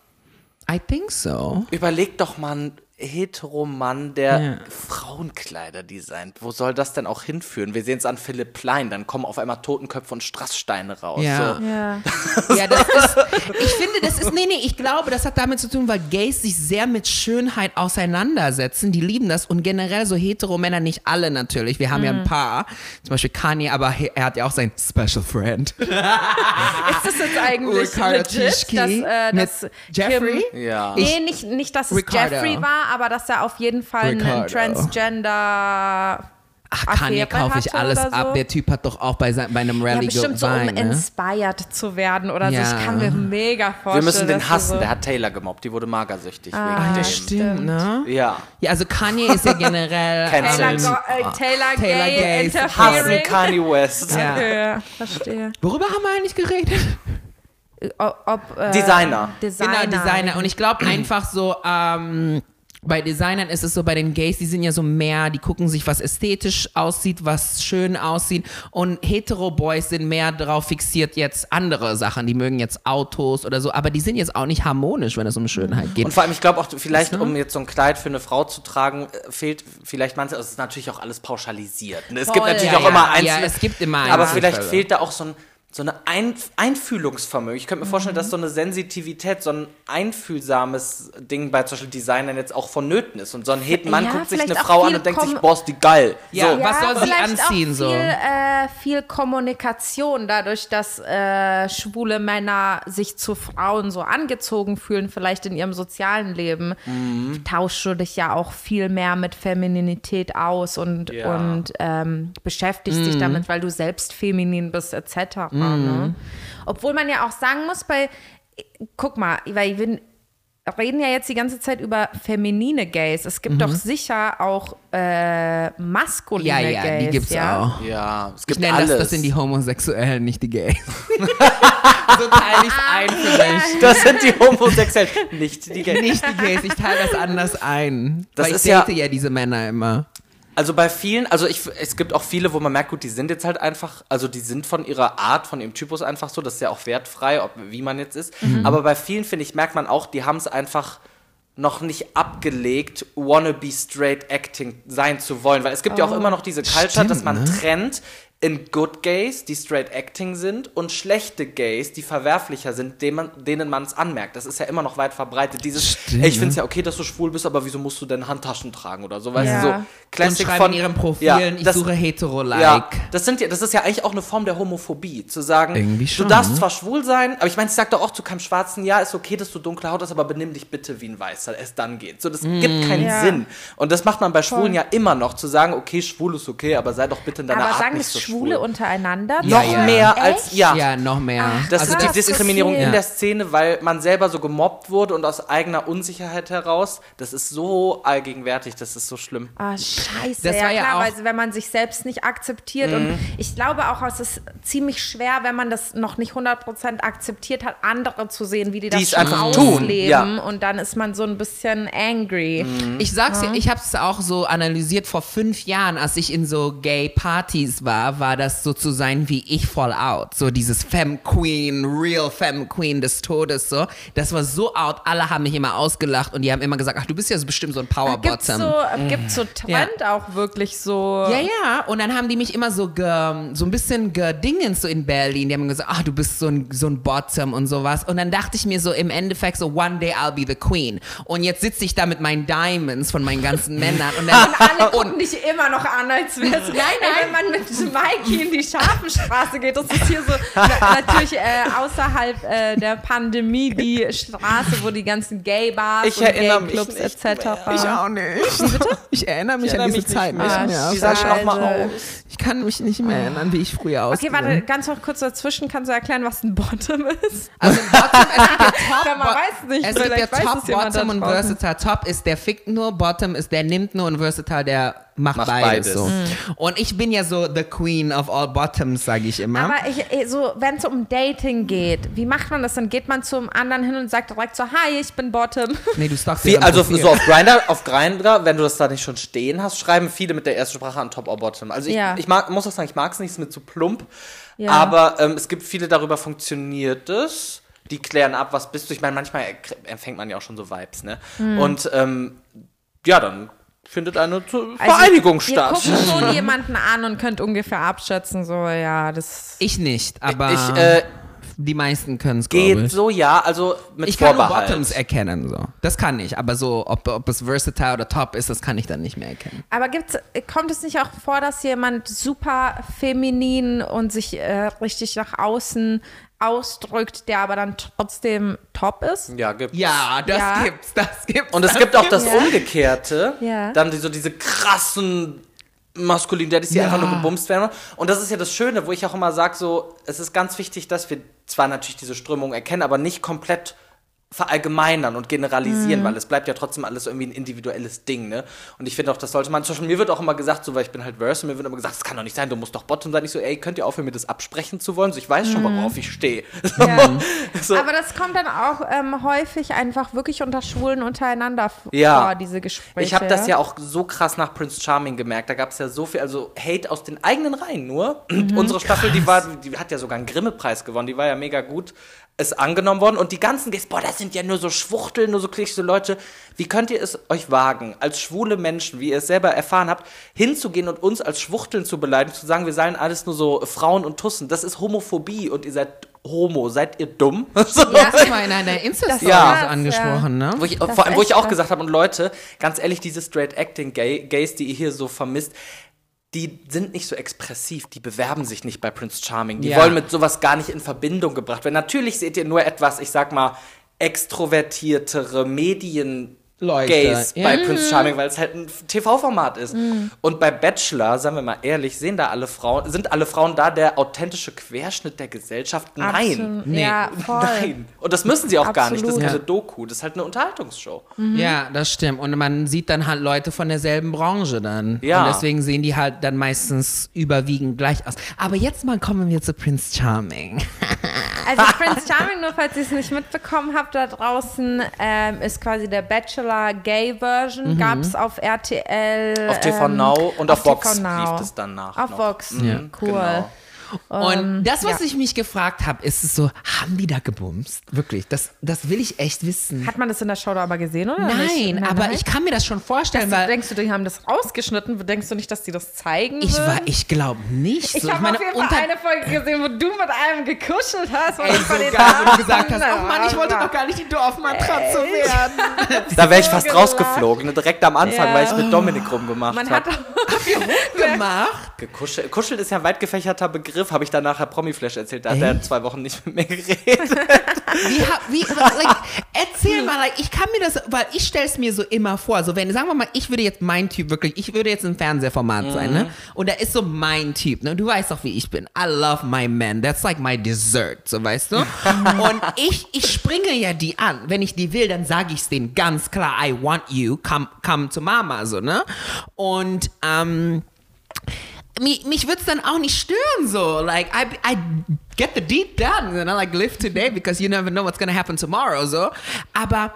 I think so. Überleg doch mal einen Heteromann, der Ja. Frauenkleider designt. Wo soll das denn auch hinführen? Wir sehen es an Philipp Plein, dann kommen auf einmal Totenköpfe und Strasssteine raus. Ja. So. Ja. Ja, das ist, ich finde, das ist, nee, nee, ich glaube, das hat damit zu tun, weil Gays sich sehr mit Schönheit auseinandersetzen. Die lieben das und generell so hetero-Männer, nicht alle natürlich. Wir haben ja ein paar, zum Beispiel Kanye, aber er hat ja auch sein Special Friend. Ist das jetzt eigentlich Ricardo legit, dass, äh, mit dass Jeffrey? Kim, Ja. Nee, nicht, nicht, dass es Ricardo. Jeffrey war, aber dass er auf jeden Fall einen. Transgender Ach, Kanye kaufe ich alles so. ab. Der Typ hat doch auch bei, sein, bei einem Ja, Rally bestimmt so, um geweint. ne? inspired zu werden oder Ja. so. Ich kann mir mega vorstellen. Wir müssen den hassen. So Der hat Taylor gemobbt. Die wurde magersüchtig Ah, wegen Ja, dem. stimmt, ne? Ja. Ja, also Kanye ist ja generell. Taylor, äh, Taylor, Taylor Gay Gay Hassen. Kanye West. Ja. Ja, verstehe. Worüber haben wir eigentlich geredet? Ob, ob, äh, Designer. Designer. Genau, Designer. Und ich glaube einfach so, ähm, bei Designern ist es so, bei den Gays, die sind ja so mehr, die gucken sich, was ästhetisch aussieht, was schön aussieht. Und Hetero-Boys sind mehr darauf fixiert, jetzt andere Sachen. Die mögen jetzt Autos oder so, aber die sind jetzt auch nicht harmonisch, wenn es um Schönheit geht. Und vor allem, ich glaube auch, vielleicht, Weißt du? um jetzt so ein Kleid für eine Frau zu tragen, äh, fehlt vielleicht manches, also es ist natürlich auch alles pauschalisiert. Ne? Es gibt Voll. natürlich Ja, auch immer ja, einzelne. ja, es gibt immer Aber Einzelfälle. vielleicht fehlt da auch so ein so eine ein Einfühlungsvermögen. Ich könnte mir vorstellen, dass so eine Sensitivität, so ein einfühlsames Ding bei zum Beispiel Designern jetzt auch vonnöten ist. Und so ein Hetenmann Ja, guckt sich eine Frau an und denkt sich, boah, ist die geil. Ja, so. was soll sie anziehen, Auch so? viel, äh, viel Kommunikation, dadurch, dass äh, schwule Männer sich zu Frauen so angezogen fühlen, vielleicht in ihrem sozialen Leben, Mhm. tauschst du dich ja auch viel mehr mit Femininität aus und, Ja. und ähm, beschäftigst Mhm. dich damit, weil du selbst feminin bist, etc. Ne? Obwohl man ja auch sagen muss, bei, guck mal, weil wir reden ja jetzt die ganze Zeit über feminine Gays. Es gibt doch sicher auch äh, maskuline Mhm. ja, ja, Gays. die gibt's ja? auch. Ja, es Ich gibt nenne alles. das, das sind die Homosexuellen, nicht die Gays. so teile ich ein für mich. Das sind die Homosexuellen, nicht die Gays. Nicht die Gays, ich teile das anders ein. Das weil ist ich ja- date ja diese Männer immer. Also bei vielen, also ich, es gibt auch viele, wo man merkt, gut, die sind jetzt halt einfach, also die sind von ihrer Art, von ihrem Typus einfach so, das ist ja auch wertfrei, ob, wie man jetzt ist. Mhm. Aber bei vielen, finde ich, merkt man auch, die haben es einfach noch nicht abgelegt, wannabe straight acting sein zu wollen. Weil es gibt ja auch immer noch diese Culture, Stimmt, dass man ne? trennt in good Gays, die straight acting sind, und schlechte Gays, die verwerflicher sind, denen man es anmerkt. Das ist ja immer noch weit verbreitet. Dieses, Stimmt, ey, ich finde es ja okay, dass du schwul bist, aber wieso musst du denn Handtaschen tragen oder so? Weißt Ja. du, so Classic von ihren Profilen, Ja, ich das- suche hetero-like. ja, das, sind ja, das ist ja eigentlich auch eine Form der Homophobie, zu sagen, du darfst ne? zwar schwul sein, aber ich meine, ich sag doch auch zu keinem Schwarzen, ja, ist okay, dass du dunkle Haut hast, aber benimm dich bitte wie ein Weißer, es dann geht. So, das Mhm. gibt keinen Ja. Sinn. Und das macht man bei Schwulen ja immer noch, zu sagen, okay, schwul ist okay, aber sei doch bitte in deiner Aber Art nicht so Schwule schwul. untereinander? Noch Ja, ja. mehr als, ja. Ja, noch mehr. Das Also ist die Diskriminierung in der Szene, weil man selber so gemobbt wurde und aus eigener Unsicherheit heraus. Das ist so allgegenwärtig, das ist so schlimm. Ah, scheiße. Das ja, war ja klar, weil wenn man sich selbst nicht akzeptiert und haben. Ich glaube auch, es ist ziemlich schwer, wenn man das noch nicht 100% akzeptiert hat, andere zu sehen, wie die das einfach tun, ausleben. ja. Und dann ist man so ein bisschen angry. Ich sag's dir, ich habe es auch so analysiert vor fünf Jahren, als ich in so Gay-Partys war, war das so zu sein wie ich voll out. So dieses Femme Queen, real Femme Queen des Todes, so. Das war so out, alle haben mich immer ausgelacht und die haben immer gesagt, ach, du bist ja so bestimmt so ein Power Gibt's Bottom. so, gibt's so Trend auch wirklich so. Ja, ja. Und dann haben die mich immer so, ge, so ein bisschen gedingens so in Berlin. Die haben gesagt, ah, du bist so ein, so ein Bottom und sowas. Und dann dachte ich mir so im Endeffekt so, one day I'll be the queen. Und jetzt sitze ich da mit meinen Diamonds von meinen ganzen Männern. Und dann, Und alle gucken dich immer noch an, als wäre es. Nein, nein. Wenn man mit Mikey in die Scharfenstraße geht, das ist hier so na, natürlich äh, außerhalb äh, der Pandemie die Straße, wo die ganzen Gay-Bars Ich und Gay-Clubs etc. auch nicht. Ich erinnere mich Ich erinnere an diese mich Zeit nicht nicht mehr. mehr. Wie sah ich noch mal aus? Ich kann mich nicht mehr erinnern, wie ich früher Okay, ausgesehen warte, ganz noch kurz dazwischen. Kannst du erklären, was ein Bottom ist? Also im Bottom, es gibt ja Top, man Bo- weiß nicht, es gibt ja Top, Bottom und. Versatile. Top ist der fickt nur, Bottom ist der nimmt nur und Versatile der macht, Macht beides. beides. So. Mhm. Und ich bin ja so the queen of all bottoms, sage ich immer. Aber ich, so, wenn es um Dating geht, wie macht man das? Dann geht man zum anderen hin und sagt direkt so, hi, ich bin Bottom. nee, du stalkst Wie, also Profil. so auf Grindr, auf Grindr, wenn du das da nicht schon stehen hast, schreiben viele mit der ersten Sprache an Top or Bottom. Also ich, Ja. ich mag, muss auch sagen, ich mag es nicht, es ist mir zu plump. Ja. Aber ähm, es gibt viele, darüber funktioniert es. Die klären ab, was bist du. Ich meine, manchmal empfängt man ja auch schon so Vibes, ne? Hm. Und ähm, ja, dann findet eine zu- Also, Vereinigung ihr statt. guckt schon jemanden an und könnt ungefähr abschätzen, so, ja, das. ich nicht, aber Ich äh, die meisten können es, geht ich. so, ja, also mit Ich kann nur Vorbehalt. Bottoms erkennen, so. Das kann ich, aber so, ob, ob es versatile oder top ist, das kann ich dann nicht mehr erkennen. Aber gibt's, kommt es nicht auch vor, dass jemand super feminin und sich äh, richtig nach außen ausdrückt, der aber dann trotzdem top ist? Ja, gibt Ja, das Ja. gibt's, das gibt's. Und es gibt auch das. Umgekehrte. Ja. Dann die, so diese krassen maskulinen Daddies, die Ja. einfach nur gebumst werden. Und das ist ja das Schöne, wo ich auch immer sage, so, es ist ganz wichtig, dass wir zwar natürlich diese Strömung erkennen, aber nicht komplett verallgemeinern und generalisieren, weil es bleibt ja trotzdem alles irgendwie ein individuelles Ding, ne? Und ich finde auch, das sollte man, zum Beispiel mir wird auch immer gesagt, so, weil ich bin halt Verse, und mir wird immer gesagt, das kann doch nicht sein, du musst doch Bottom sein. Ich so, ey, könnt ihr aufhören, mir das absprechen zu wollen? So, ich weiß schon, worauf ich stehe. Ja. So. Aber das kommt dann auch ähm, häufig einfach wirklich unter Schwulen untereinander Ja. vor, diese Gespräche. Ich habe das ja auch so krass nach Prince Charming gemerkt. Da gab es ja so viel, also Hate aus den eigenen Reihen nur. Und unsere Staffel, die war, die hat ja sogar einen Grimme-Preis gewonnen. Die war ja mega gut. Ist angenommen worden. Und die ganzen Gays, boah, das sind ja nur so Schwuchteln, nur so klischee Leute. Wie könnt ihr es euch wagen, als schwule Menschen, wie ihr es selber erfahren habt, hinzugehen und uns als Schwuchteln zu beleidigen, zu sagen, wir seien alles nur so Frauen und Tussen. Das ist Homophobie und ihr seid Homo. Seid ihr dumm? So. Du hast mal in einer Insta-Story Ja. so angesprochen, ne? Wo ich, Das vor allem, wo ich auch gesagt habe, und Leute, ganz ehrlich, diese Straight Acting Gay, Gays, die ihr hier so vermisst, die sind nicht so expressiv, die bewerben sich nicht bei Prince Charming. Die Ja. wollen mit sowas gar nicht in Verbindung gebracht werden. Natürlich seht ihr nur etwas, ich sag mal, extrovertiertere Medien. Leute, Gays ja. bei Prince Charming, weil es halt ein TV-Format ist. Mhm. Und bei Bachelor, sagen wir mal ehrlich, sehen da alle Frauen, sind alle Frauen da der authentische Querschnitt der Gesellschaft? Nein. Absolut. Nee. Ja, voll. Nein. Und das müssen sie auch gar nicht. Das ist Absolut. keine Doku. Das ist halt eine Unterhaltungsshow. Ja, das stimmt. Und man sieht dann halt Leute von derselben Branche dann. Ja. Und deswegen sehen die halt dann meistens überwiegend gleich aus. Aber jetzt mal kommen wir zu Prince Charming. Also Prince Charming, nur falls ihr es nicht mitbekommen habt, da draußen ähm, ist quasi der Bachelor Gay Version, gab es auf RTL. Auf TV ähm, Now und auf, Vox TV Now. lief es danach. Auf noch. Vox, Ja. cool. Genau. Und das, was ja. ich mich gefragt habe, ist es so, haben die da gebumst? Wirklich, das, das will ich echt wissen. Hat man das in der Show da aber gesehen, oder? Nein, nicht? aber ich kann mir das schon vorstellen, weil denkst du, die haben das rausgeschnitten? Denkst du nicht, dass die das zeigen ich würden? war, ich glaube nicht. Ich so, habe meine, auf jeden unter- Fall eine Folge gesehen, wo du mit einem gekuschelt hast. und Ey, ich von den wo du Damen- gesagt hast, oh Mann, ich wollte doch gar nicht die Dorfmatratze werden. Da wäre ich fast gelacht. rausgeflogen. ne? Direkt am Anfang, Ja. weil ich mit Dominik rumgemacht Man hat habe. gemacht. Gekuschelt. Kuschelt ist ja ein weit gefächerter Begriff, habe ich dann nachher Promiflash erzählt. Da hat er zwei Wochen nicht mit mir geredet. Wie, wie, like, erzähl mal, like, ich kann mir das, weil ich stelle es mir so immer vor, so wenn, sagen wir mal, ich würde jetzt mein Typ wirklich, ich würde jetzt ein Fernsehformat sein, ne? Und da ist so mein Typ, ne? Du weißt doch, wie ich bin. I love my man. That's like my dessert, so weißt du? Und ich, ich springe ja die an. Wenn ich die will, dann sage ich es denen ganz klar, I want you, come, come to mama, so, ne? Und, ähm, mich, mich würde es dann auch nicht stören, so. Like, I, I get the deed done and I like live today because you never know what's gonna happen tomorrow, so. Aber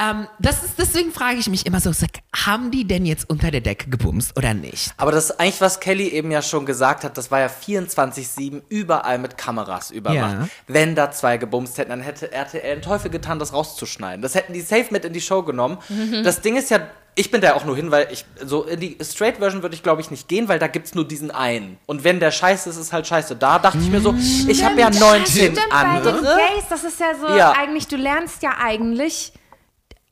ähm, das ist, deswegen frage ich mich immer so, sag, haben die denn jetzt unter der Decke gebumst oder nicht? Aber das ist eigentlich, was Kelly eben ja schon gesagt hat, das war ja 24-7 überall mit Kameras überwacht. Ja. Wenn da zwei gebumst hätten, dann hätte RTL einen Teufel getan, das rauszuschneiden. Das hätten die safe mit in die Show genommen. Das Ding ist ja, ich bin da auch nur hin, weil ich, so in die Straight-Version würde ich glaube ich nicht gehen, weil da gibt es nur diesen einen. Und wenn der scheiße ist, ist halt scheiße. Da dachte ich mir so, ich habe ja 19 Stimmt, bei den andere. Gays, das ist ja so, Ja. eigentlich, du lernst ja eigentlich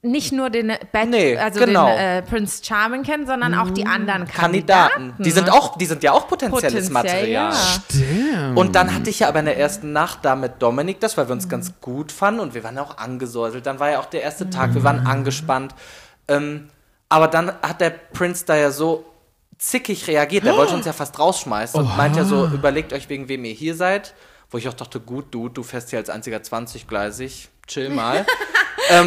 nicht nur den, Bad, Nee, also genau. den äh, Prince Charming kennen, sondern auch die anderen Kandidaten. Kandidaten. Die sind auch, die sind ja auch potenzielles Potenziell, Material. ja. Und dann hatte ich ja aber in der ersten Nacht da mit Dominik das, weil wir uns ganz gut fanden und wir waren auch angesäuselt. Dann war ja auch der erste Tag, wir waren angespannt. Ähm, aber dann hat der Prinz da ja so zickig reagiert. Der wollte uns ja fast rausschmeißen und meint ja so, überlegt euch, wegen wem ihr hier seid. Wo ich auch dachte, gut, du, du fährst hier als einziger 20-gleisig, chill mal.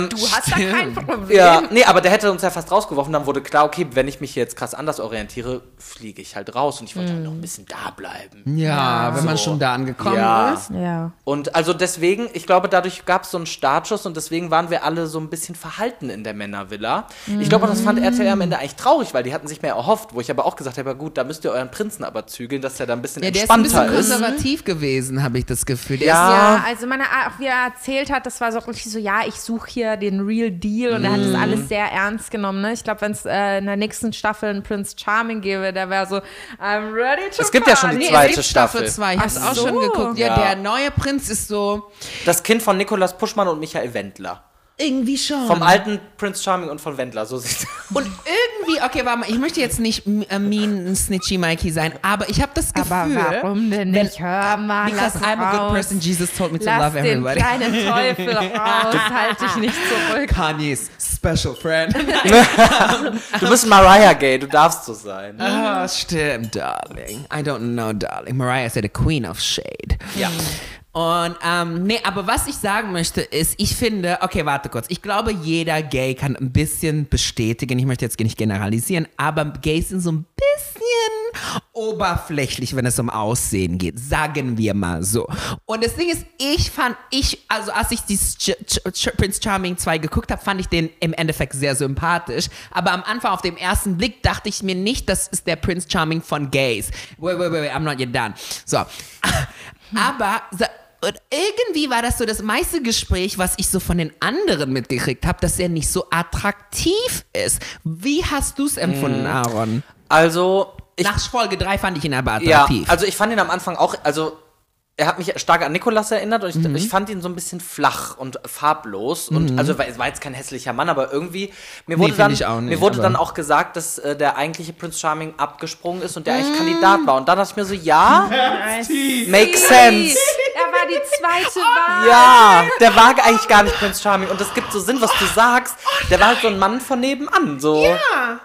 Du hast da kein Problem. Ja, nee, aber der hätte uns ja fast rausgeworfen. Dann wurde klar, okay, wenn ich mich jetzt krass anders orientiere, fliege ich halt raus. Und ich wollte halt noch ein bisschen da bleiben. Ja, wenn man So. schon da angekommen Ja. ist. Ja. Und also deswegen, ich glaube, dadurch gab es so einen Startschuss und deswegen waren wir alle so ein bisschen verhalten in der Männervilla. Ich glaube, das fand RTL am Ende eigentlich traurig, weil die hatten sich mehr erhofft, wo ich aber auch gesagt habe, ja gut, da müsst ihr euren Prinzen aber zügeln, dass der da ein bisschen Ja, der ist ein entspannter bisschen ist. konservativ gewesen, habe ich das Gefühl. Der Ja. Ja, also meine, auch wie er erzählt hat, das war so richtig so, ja, ich suche hier den Real Deal und er hat das Mhm. alles sehr ernst genommen. Ne? Ich glaube, wenn es äh, in der nächsten Staffel einen Prince Charming gäbe, der wäre so, I'm ready to Es gibt ja schon die. Nee, zweite es gibt Staffel. Staffel 2. Ich habe es auch schon so. geguckt. Ja, Ja. der neue Prinz ist so Das Kind von Nikolaus Puschmann und Michael Wendler. Irgendwie schon. Vom alten Prince Charming und von Wendler, so sieht Und irgendwie, okay, warte mal, ich möchte jetzt nicht äh, mean Snitchy Mikey sein, aber ich habe das Gefühl. Aber warum denn nicht? Hör mal, Because lass I'm a good raus. person, Jesus told me to Lass love den everybody. kleinen Teufel raus, halt dich nicht zurück. Kanye's special friend. Du bist Mariah Gay, du darfst so sein. Ah, stimmt, darling. I don't know, darling. Mariah said a queen of shade. Ja. Und, ähm, nee, aber was ich sagen möchte ist, ich finde, okay, warte kurz. Ich glaube, jeder Gay kann ein bisschen bestätigen, ich möchte jetzt nicht generalisieren, aber Gays sind so ein bisschen oberflächlich, wenn es um Aussehen geht. Sagen wir mal so. Und das Ding ist, ich fand, ich, also als ich die Ch Ch Prince Charming 2 geguckt habe, fand ich den im Endeffekt sehr sympathisch. Aber am Anfang auf dem ersten Blick dachte ich mir nicht, das ist der Prince Charming von Gays. Wait, wait, wait, wait I'm not yet done. So. Aber und irgendwie war das so das meiste Gespräch, was ich so von den anderen mitgekriegt habe, dass er nicht so attraktiv ist. Wie hast du es empfunden, Aaron? Also, ich Nach Folge 3 fand ich ihn aber Ja, attraktiv. also ich fand ihn am Anfang auch, also er hat mich stark an Nikolas erinnert und ich, Mhm. ich fand ihn so ein bisschen flach und farblos und also war- es war jetzt kein hässlicher Mann, aber irgendwie mir wurde find dann ich auch nicht, mir wurde dann auch gesagt, dass äh, der eigentliche Prince Charming abgesprungen ist und der Mm. eigentlich Kandidat war und dann dachte ich mir so, ja, makes sense. War die zweite Wahl. Ja, der war eigentlich gar nicht Prince Charming und das gibt so Sinn, was du sagst. Der war halt so ein Mann von nebenan, so. ja.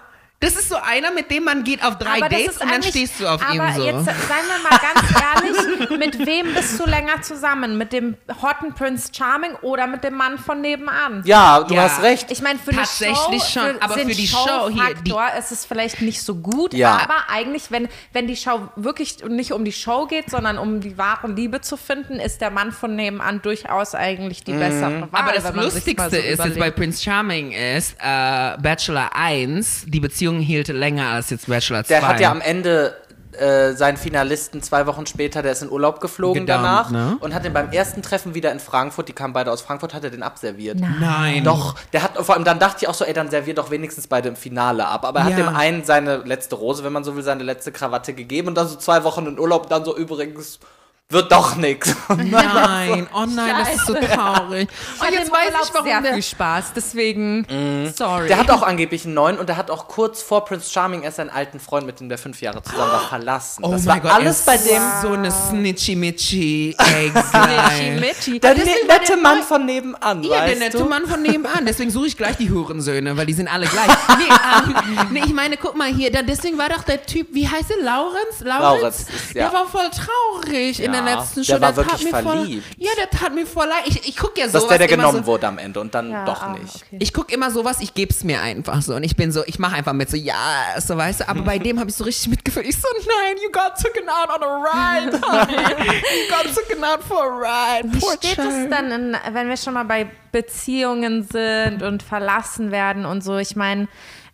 Das ist so einer, mit dem man geht auf drei Aber Dates und dann stehst du auf aber ihm so. jetzt seien wir mal ganz ehrlich, mit wem bist du länger zusammen? Mit dem hotten Prince Charming oder mit dem Mann von nebenan? Ja, du Ja. hast recht. Ich meine, für Tatsächlich die Show, schon, aber für die Show hier, die- ist es vielleicht nicht so gut, Ja. aber eigentlich, wenn, wenn die Show wirklich nicht um die Show geht, sondern um die wahre Liebe zu finden, ist der Mann von nebenan durchaus eigentlich die bessere Wahl. aber das Lustigste so ist jetzt bei überlegt. Prince Charming ist, äh, Bachelor 1, die Beziehung hielt länger als jetzt Bachelor 2. Der hat ja am Ende äh, seinen Finalisten zwei Wochen später, der ist in Urlaub geflogen Gedumpt, danach ne? und hat den beim ersten Treffen wieder in Frankfurt, die kamen beide aus Frankfurt, hat er den abserviert. Nein. Doch, der hat, vor allem dann dachte ich auch so, ey, dann servier doch wenigstens beide im Finale ab. Aber er hat Ja. dem einen seine letzte Rose, wenn man so will, seine letzte Krawatte gegeben und dann so zwei Wochen in Urlaub, dann so übrigens, wird doch nix. Nein, oh nein, das ist so traurig. Und jetzt weiß ich, warum sehr der viel Spaß, deswegen sorry. Der hat auch angeblich einen neuen und der hat auch kurz vor Prince Charming erst seinen alten Freund, mit dem der fünf Jahre zusammen war, verlassen. Oh das mein war Gott, alles bei dem. so eine snitchy-mitchy Egg. Mitchi. Der nette Mann von nebenan, Ja, der nette? Mann von nebenan. Deswegen suche ich gleich die Hurensöhne, weil die sind alle gleich. Nee, ähm, nee ich meine, guck mal hier, deswegen war doch der Typ, wie heißt er, Laurenz? Laurenz. Der war voll traurig in. Der letzten Show, der war tat wirklich mir verliebt. Voll, ja, der tat mir voll leid. Ich, ich gucke ja Das sowas ist der, der genommen so, wurde am Ende und dann Ja, doch nicht. okay. Ich gucke immer sowas, ich geb's mir einfach so. Und ich bin so, ich mache einfach mit so, ja, so weißt du. Aber bei dem habe ich so richtig mitgefühlt. Ich so, nein, you got taken out on a ride, honey. You got taken out for a ride. Wie Poor steht es dann, in, wenn wir schon mal bei Beziehungen sind und verlassen werden und so? Ich meine,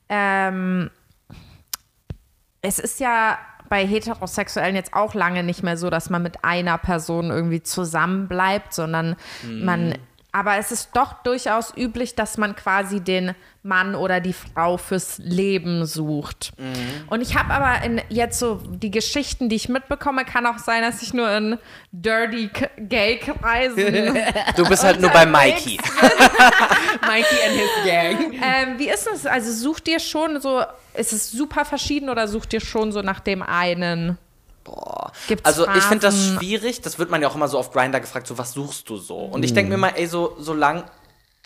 ähm, es ist ja bei Heterosexuellen jetzt auch lange nicht mehr so, dass man mit einer Person irgendwie zusammenbleibt, sondern man. Aber es ist doch durchaus üblich, dass man quasi den Mann oder die Frau fürs Leben sucht. Und ich habe aber in jetzt so die Geschichten, die ich mitbekomme, kann auch sein, dass ich nur in dirty K- Gay-Kreisen Du bist halt nur bei Mikey. Mikey and his gang. Ähm, wie ist es? Also sucht ihr schon so, ist es super verschieden oder sucht ihr schon so nach dem einen? Boah. Gibt's also ich finde das Phasen? schwierig. Das wird man ja auch immer so auf Grinder gefragt, so was suchst du so? Und ich denke mir mal, ey, so solange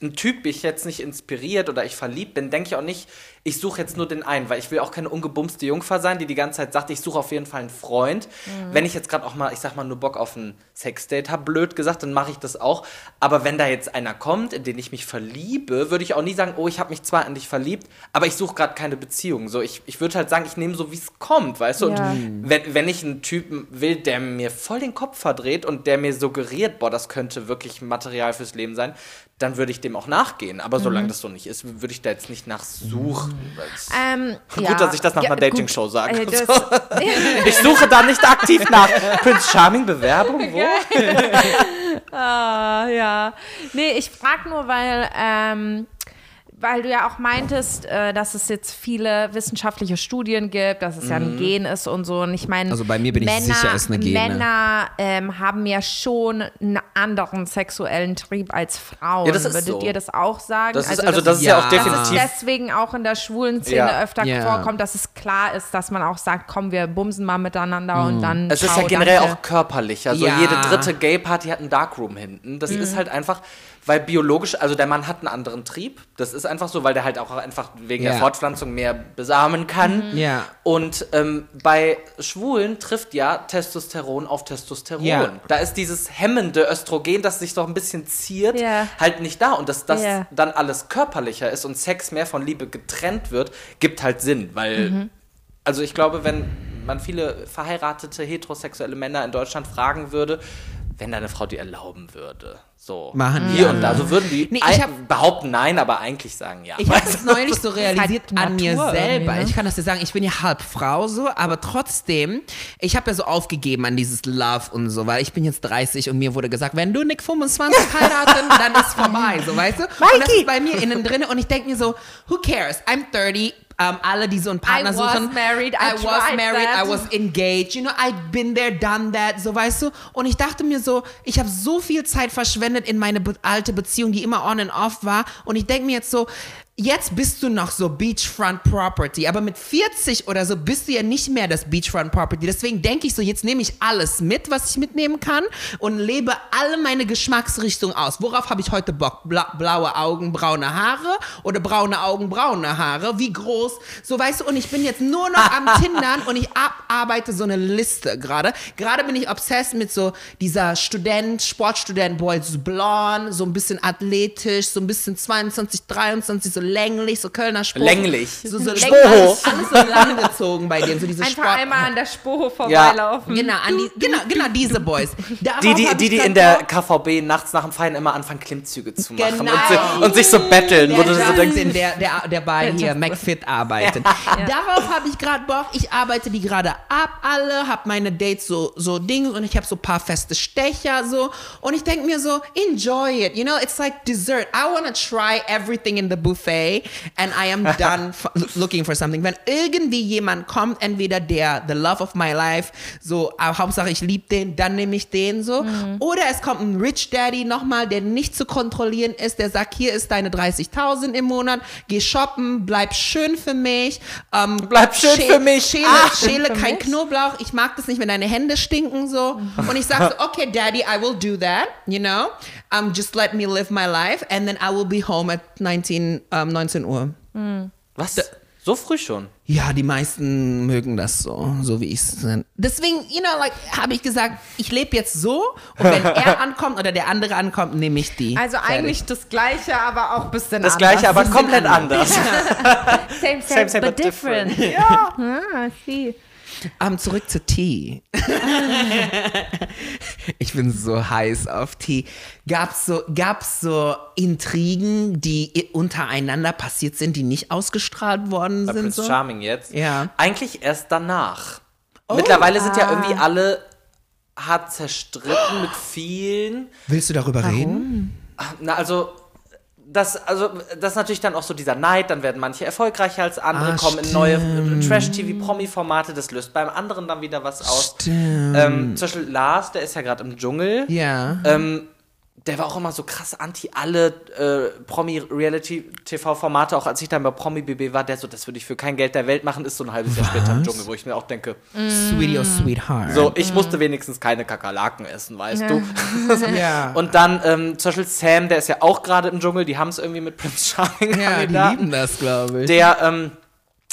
ein Typ mich jetzt nicht inspiriert oder ich verliebt bin, denke ich auch nicht, ich suche jetzt nur den einen, weil ich will auch keine ungebumste Jungfer sein, die die ganze Zeit sagt, ich suche auf jeden Fall einen Freund. Wenn ich jetzt gerade auch mal, ich sag mal, nur Bock auf ein Sexdate habe, blöd gesagt, dann mache ich das auch. Aber wenn da jetzt einer kommt, in den ich mich verliebe, würde ich auch nie sagen, oh, ich habe mich zwar in dich verliebt, aber ich suche gerade keine Beziehung. So, ich, ich würde halt sagen, ich nehme so, wie es kommt, weißt du? Ja. Und wenn, wenn ich einen Typen will, der mir voll den Kopf verdreht und der mir suggeriert, boah, das könnte wirklich Material fürs Leben sein, dann würde ich dem auch nachgehen. Aber Mhm. solange das so nicht ist, würde ich da jetzt nicht nachsuchen. Ähm, Gut, ja. dass ich das nach Ja, einer. Dating-Show sage. Äh, das, Ich suche da nicht aktiv nach. Prince Charming Bewerbung, wo? ah, ja. Nee, ich frage nur, weil, ähm, weil du ja auch meintest, äh, dass es jetzt viele wissenschaftliche Studien gibt, dass es ja ein Gen ist und so. Und ich meine, Also bei mir bin ich Männer, sicher, es ist eine Gene. Männer ähm, haben ja schon einen anderen sexuellen Trieb als Frauen. Ja, das ist Würdet so. ihr das auch sagen? Das ist, also das ist ja, Ja. auch dass es definitiv. deswegen auch in der schwulen Szene Ja. öfter Ja. vorkommt, dass es klar ist, dass man auch sagt, komm, wir bumsen mal miteinander und dann. Es ist ja generell danke. auch körperlich. Also Ja. jede dritte Gay-Party hat einen Darkroom hinten. Das ist halt einfach, weil biologisch, also der Mann hat einen anderen Trieb. Das ist einfach so, weil der halt auch einfach wegen Ja. der Fortpflanzung mehr besamen kann. Ja. Und ähm, bei Schwulen trifft ja Testosteron auf Testosteron. Ja. Da ist dieses hemmende Östrogen, das sich doch ein bisschen ziert, Ja. halt nicht da. Und dass das Ja. dann alles körperlicher ist und Sex mehr von Liebe getrennt wird, gibt halt Sinn, weil Mhm. also ich glaube, wenn man viele verheiratete heterosexuelle Männer in Deutschland fragen würde, wenn deine Frau dir erlauben würde, so Machen die hier alle. und da, so würden die Nee, ich hab- behaupten nein, aber eigentlich sagen ja. Ich habe das neulich so realisiert halt an mir Natur selber. ne? Ich kann das dir sagen, ich bin ja halb Frau so, aber trotzdem, ich habe ja so aufgegeben an dieses Love und so, weil ich bin jetzt 30 und mir wurde gesagt, wenn du Nick 25 heiraten, dann ist vorbei, so weißt du? Und das ist bei mir innen drin und ich denke mir so, who cares? I'm 30. Um, alle, die so einen Partner I was suchen. married, I I was married, that. I was engaged, you know, I'd been there, done that, so weißt du. Und ich dachte mir so, ich habe so viel Zeit verschwendet in meine be alte Beziehung, die immer on and off war. Und ich denke mir jetzt so, jetzt bist du noch so Beachfront Property, aber mit 40 oder so bist du ja nicht mehr das Beachfront Property. Deswegen denke ich so, jetzt nehme ich alles mit, was ich mitnehmen kann und lebe alle meine Geschmacksrichtungen aus. Worauf habe ich heute Bock? Bla blaue Augen, braune Haare oder braune Augen, braune Haare? Wie groß? So weißt du, und ich bin jetzt nur noch am Tindern und ich abarbeite so eine Liste gerade. Gerade bin ich obsessed mit so dieser Student, Sportstudent, Boy, so blond, so ein bisschen athletisch, so ein bisschen 22, 23, so länglich, so Kölner Sport. Länglich. So, so Spoho. Alles, alles so langgezogen bei denen, so diese Einfach Sport. einmal an der Spoho vorbeilaufen. Genau, an die, genau, genau diese Boys. Darauf Die, die, die, die in der. KVB nachts nach dem Feiern immer anfangen, Klimmzüge zu machen Genau. und, und sich so betteln, wo Der du so denkst, der, der, der bei hier McFit arbeitet. Darauf habe ich gerade Bock. Ich arbeite die gerade ab alle, habe meine Dates so, so Dinge und ich habe so ein paar feste Stecher so. Und ich denke mir so, enjoy it. You know, it's like dessert. I want to try everything in the buffet and I am done looking for something. Wenn irgendwie jemand kommt, entweder der, the love of my life, so, äh, Hauptsache ich liebe den, dann nehme ich den so. Oder es kommt ein Rich Daddy nochmal, der nicht zu kontrollieren ist, der sagt, hier ist deine 30.000 im Monat, geh shoppen, bleib schön für mich. Ähm, Bleib schön für mich. Schäle, Ah. schäle kein mich? Knoblauch. Ich mag das nicht, wenn deine Hände stinken so. Und ich sage so, okay, Daddy, I will do that, you know. Um, just let me live my life and then I will be home at 19, um, 19 Uhr. was? So früh schon. Ja, die meisten mögen das so, so wie ich es bin. Deswegen, you know, like, habe ich gesagt, ich lebe jetzt so und wenn er ankommt oder der andere ankommt, nehme ich die. Also eigentlich das Gleiche, aber auch ein bisschen Das anders. gleiche, aber komplett anders. Same, same, Same, same, but but different. different. Ja. Ah, see. Um, zurück zu Tee. ich bin so heiß auf Tee. Gab's so, gab's so Intrigen, die untereinander passiert sind, die nicht ausgestrahlt worden Bei sind? Prince So? Charming jetzt. Ja. Eigentlich erst danach. Mittlerweile sind ja irgendwie alle hart zerstritten mit vielen. Willst du darüber reden? Na, also. Das, also, das ist natürlich dann auch so dieser Neid, dann werden manche erfolgreicher als andere, Ah, kommen in neue äh, Trash-TV-Promi-Formate, das löst beim anderen dann wieder was aus. Stimmt. Ähm, zum Beispiel Lars, der ist ja gerade im Dschungel. Ja. Ähm, der war auch immer so krass anti alle äh, Promi-Reality-TV-Formate, auch als ich dann bei Promi-BB war, der so, das würde ich für kein Geld der Welt machen, ist so ein halbes Jahr später im Dschungel, wo ich mir auch denke, Sweetie or Sweetheart. so, ich musste wenigstens keine Kakerlaken essen, weißt du. Ja. Und dann ähm, zum Beispiel Sam, der ist ja auch gerade im Dschungel, die haben es irgendwie mit Prince Charming ja, die lieben das, glaube ich. Der ähm,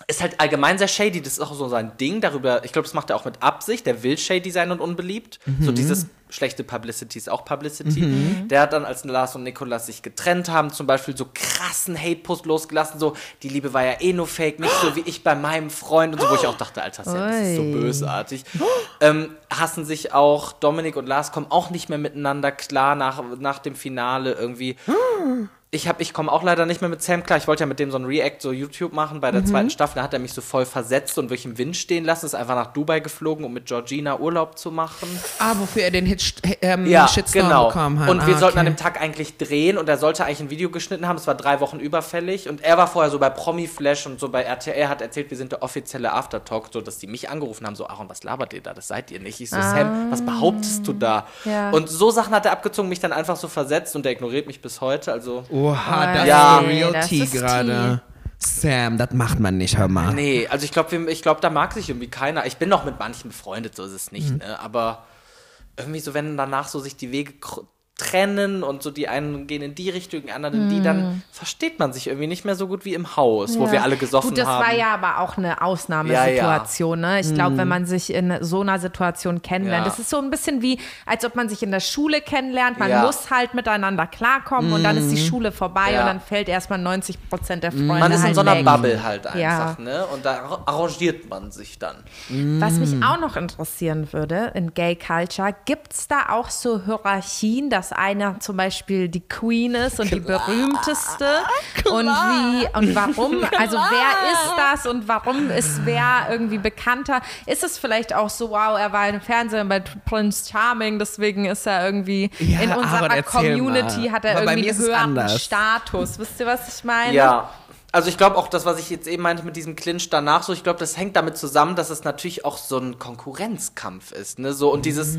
ist halt allgemein sehr shady, das ist auch so sein Ding. Darüber, ich glaube, das macht er auch mit Absicht. Der will shady sein und unbeliebt. So dieses schlechte Publicity ist auch Publicity. Der hat dann, als Lars und Nikolas sich getrennt haben, zum Beispiel so krassen Hate-Post losgelassen, so, die Liebe war ja eh nur fake, nicht so wie ich bei meinem Freund und so, wo ich auch dachte, Alter, Sam, das ist so bösartig. ähm, hassen sich auch, Dominik und Lars kommen auch nicht mehr miteinander klar nach, nach dem Finale irgendwie. Ich, hab- ich komme auch leider nicht mehr mit Sam klar. Ich wollte ja mit dem so ein React, so YouTube machen bei der Mhm. zweiten Staffel. Da hat er mich so voll versetzt und wirklich im Wind stehen lassen. Ist einfach nach Dubai geflogen, um mit Georgina Urlaub zu machen. ah, wofür er den Hit, ähm, Ja, Shitstorm genau. bekommen hat. Und wir ah, sollten an okay. dem Tag eigentlich drehen und er sollte eigentlich ein Video geschnitten haben. Es war drei Wochen überfällig und er war vorher so bei Promi Flash und so bei RTL hat erzählt, wir sind der offizielle Aftertalk, so dass die mich angerufen haben, so Aaron, was labert ihr da? Das seid ihr nicht. Ich so Sam, was behauptest du da? Ja. Und so Sachen hat er abgezogen, mich dann einfach so versetzt und der ignoriert mich bis heute. Also Oha, das Ja. ist Real Das Tea ist gerade. Sam, das macht man nicht, hör mal. Nee, also ich glaube, ich glaub, da mag sich irgendwie keiner. Ich bin noch mit manchen befreundet, so ist es nicht, ne? Aber irgendwie so, wenn danach so sich die Wege trennen und so die einen gehen in die Richtung, die anderen in die, dann versteht man sich irgendwie nicht mehr so gut wie im Haus, wo wir alle gesoffen Gut, das haben. war ja aber auch eine Ausnahmesituation. Ne? Ich glaube, wenn man sich in so einer Situation kennenlernt, Ja. das ist so ein bisschen wie, als ob man sich in der Schule kennenlernt. Man Ja. muss halt miteinander klarkommen und dann ist die Schule vorbei Ja. und dann fällt erstmal 90 Prozent der Freunde man ist in halt so einer weg. Bubble halt einfach, Ja. ne? Und da ar- arrangiert man sich dann. Was mich auch noch interessieren würde in Gay Culture, gibt es da auch so Hierarchien, dass einer zum Beispiel die Queen ist und die berühmteste? Und wie und warum? Also wer ist das und warum ist wer irgendwie bekannter? Ist es vielleicht auch so, wow, er war im Fernsehen bei Prince Charming, deswegen ist er irgendwie Ja, in unserer Community mal. hat er bei irgendwie einen höheren. Status. Wisst ihr, was ich meine? Ja. Also ich glaube auch, das, was ich jetzt eben meinte mit diesem Clinch danach, so ich glaube, das hängt damit zusammen, dass es natürlich auch so ein Konkurrenzkampf ist, ne? So und dieses,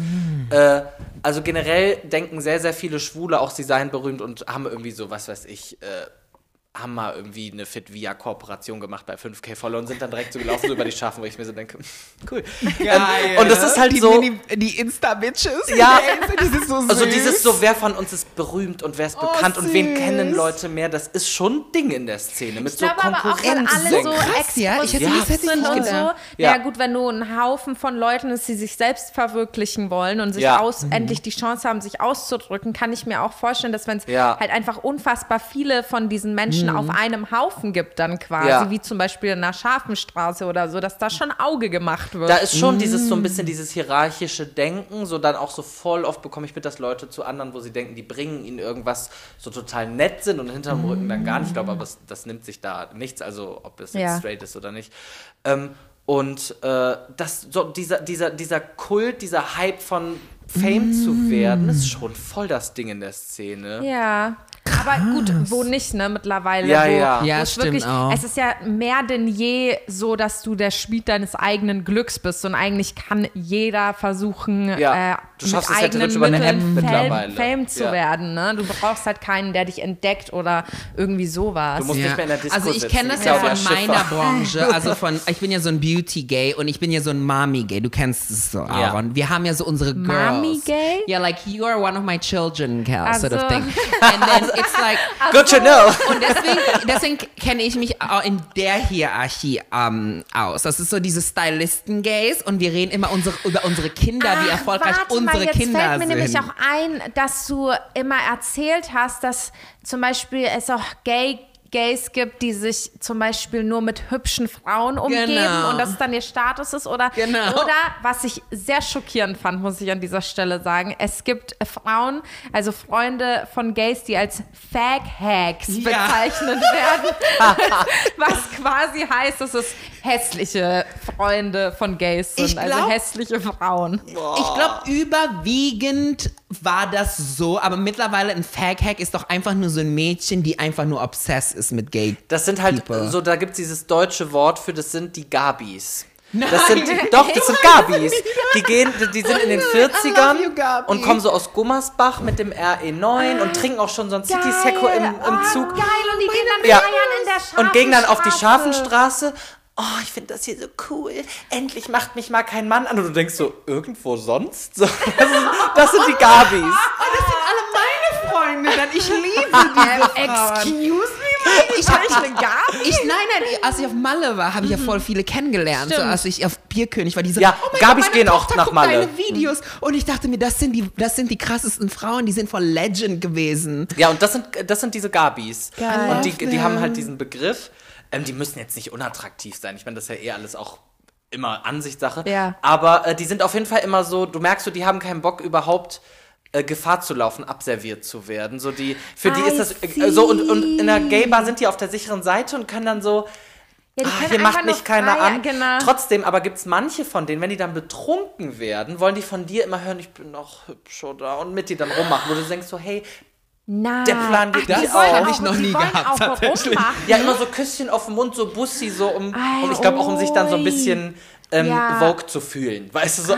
äh, also generell denken sehr, sehr viele Schwule auch, sie seien berühmt und haben irgendwie so, was weiß ich, äh, haben mal irgendwie eine Fit Via Kooperation gemacht bei 5K Follower und sind dann direkt so gelaufen so über die Schafen, wo ich mir so denke, cool. Geil, Ähm, und das ist halt die so- Mini, die Insta-Bitches. Ja. die sind so süß. Also dieses so, wer von uns ist berühmt und wer ist bekannt und wen süß. kennen Leute mehr, das ist schon ein Ding in der Szene mit Ich so glaube aber auch, wenn alle so. Krass, ja. Ich hätte- exklusiv das hätte ich sind nicht und so. Ja. Ja. gut, wenn du ein Haufen von Leuten ist, die sich selbst verwirklichen wollen und sich Ja. aus, endlich die Chance haben, sich auszudrücken, kann ich mir auch vorstellen, dass wenn es Ja. halt einfach unfassbar viele von diesen Menschen auf einem Haufen gibt, dann quasi, Ja. wie zum Beispiel in einer Schafenstraße oder so, dass da schon Auge gemacht wird. Da ist schon dieses so ein bisschen dieses hierarchische Denken, so dann auch so voll oft bekomme ich mit, dass Leute zu anderen, wo sie denken, die bringen ihnen irgendwas so total nett sind und hinterm Rücken dann gar nicht. Ich glaube, aber das, das nimmt sich da nichts, also ob es jetzt Ja. straight ist oder nicht. Ähm, und äh, das, so dieser, dieser, dieser Kult, dieser Hype von Fame zu werden, ist schon voll das Ding in der Szene. Ja. Aber gut, wo nicht, ne, mittlerweile. Ja, wo, ja. wo Ja, es stimmt wirklich, auch. Es ist ja mehr denn je so, dass du der Schmied deines eigenen Glücks bist und eigentlich kann jeder versuchen, Ja, äh, du mit ja eigenen App Mitteln mittlerweile. Fame, Fame zu Ja. werden, ne? Du brauchst halt keinen, der dich entdeckt oder irgendwie sowas. Du musst nicht mehr in der Disco Also ich kenne das ja von meiner. Branche, also von, ich bin ja so ein Beauty-Gay und ich bin ja so ein Mommy-Gay, du kennst es so, Aaron. Wir haben ja so unsere Girls. Mommy-Gay? Yeah, like you are one of my children, Cal, Ach sort of so. thing. And then it's like, Good to know. und deswegen, deswegen kenne ich mich auch in der Hierarchie ähm, aus. Das ist so diese Stylisten-Gays und wir reden immer unsere, über unsere Kinder, wie Ach, erfolgreich warte unsere mal, jetzt Kinder fällt mir sind. nämlich auch ein, dass du immer erzählt hast, dass zum Beispiel es auch Gay Gays gibt, die sich zum Beispiel nur mit hübschen Frauen umgeben Genau. und das dann ihr Status ist. Oder, Genau. oder was ich sehr schockierend fand, muss ich an dieser Stelle sagen, es gibt Frauen, also Freunde von Gays, die als Fag-Hags Ja. bezeichnet werden. was quasi heißt, dass es hässliche Freunde von Gays sind, Ich also glaub- hässliche Frauen. Ich glaube, überwiegend war das so, aber mittlerweile ein Fag-Hack ist doch einfach nur so ein Mädchen, die einfach nur obsessed ist mit Gay. Das sind halt People. so, da gibt es dieses deutsche Wort für, das sind die Gabis. Nein. Das sind, doch, das sind Gabis. Die gehen, die sind in den I love you, 40ern Gabi. und kommen so aus Gummersbach mit dem RE9 und trinken auch schon so ein City Seco im, im oh, Zug. Geil, und die gehen dann Ja. feiern in der und gehen dann auf die Schafenstraße. Oh, ich finde das hier so cool. Endlich macht mich mal kein Mann an. Und du denkst so, irgendwo sonst? So, das, ist, das sind die Gabis. Oh, das sind alle meine Freunde, dann ich liebe diese Frauen. Excuse me, Ich habe eine Gabi? Ich, nein, nein, als ich auf Malle war, habe ich ja voll viele kennengelernt. So, als ich auf Bierkönig war, diese, Ja, oh Gabis Gott, gehen auch Tochter nach guckt Malle. deine Videos. Und ich dachte mir, das sind die, das sind die krassesten Frauen, die sind voll Legend gewesen. Ja, und das sind, das sind diese Gabis. Geil. Und die, die haben halt diesen Begriff. Ähm, die müssen jetzt nicht unattraktiv sein. Ich meine, das ist ja eh alles auch immer Ansichtssache. Ja. Aber äh, die sind auf jeden Fall immer so, du merkst so, die haben keinen Bock überhaupt äh, Gefahr zu laufen, abserviert zu werden. So die, für die I ist das äh, so und, und in der Gay-Bar sind die auf der sicheren Seite und können dann so, Ja, die können hier macht mich keiner feiern, an. Genau. Trotzdem aber gibt es manche von denen, wenn die dann betrunken werden, wollen die von dir immer hören, ich bin noch hübsch oder und mit dir dann rummachen, wo du denkst so, hey, Nein. Der Plan geht das nicht hab auf. ich noch nie gehabt, auch. Ja, immer so Küsschen auf dem Mund, so Bussi, so um, Ei, um ich glaube auch um sich dann so ein bisschen ähm, Ja. Vogue zu fühlen. Weißt du, so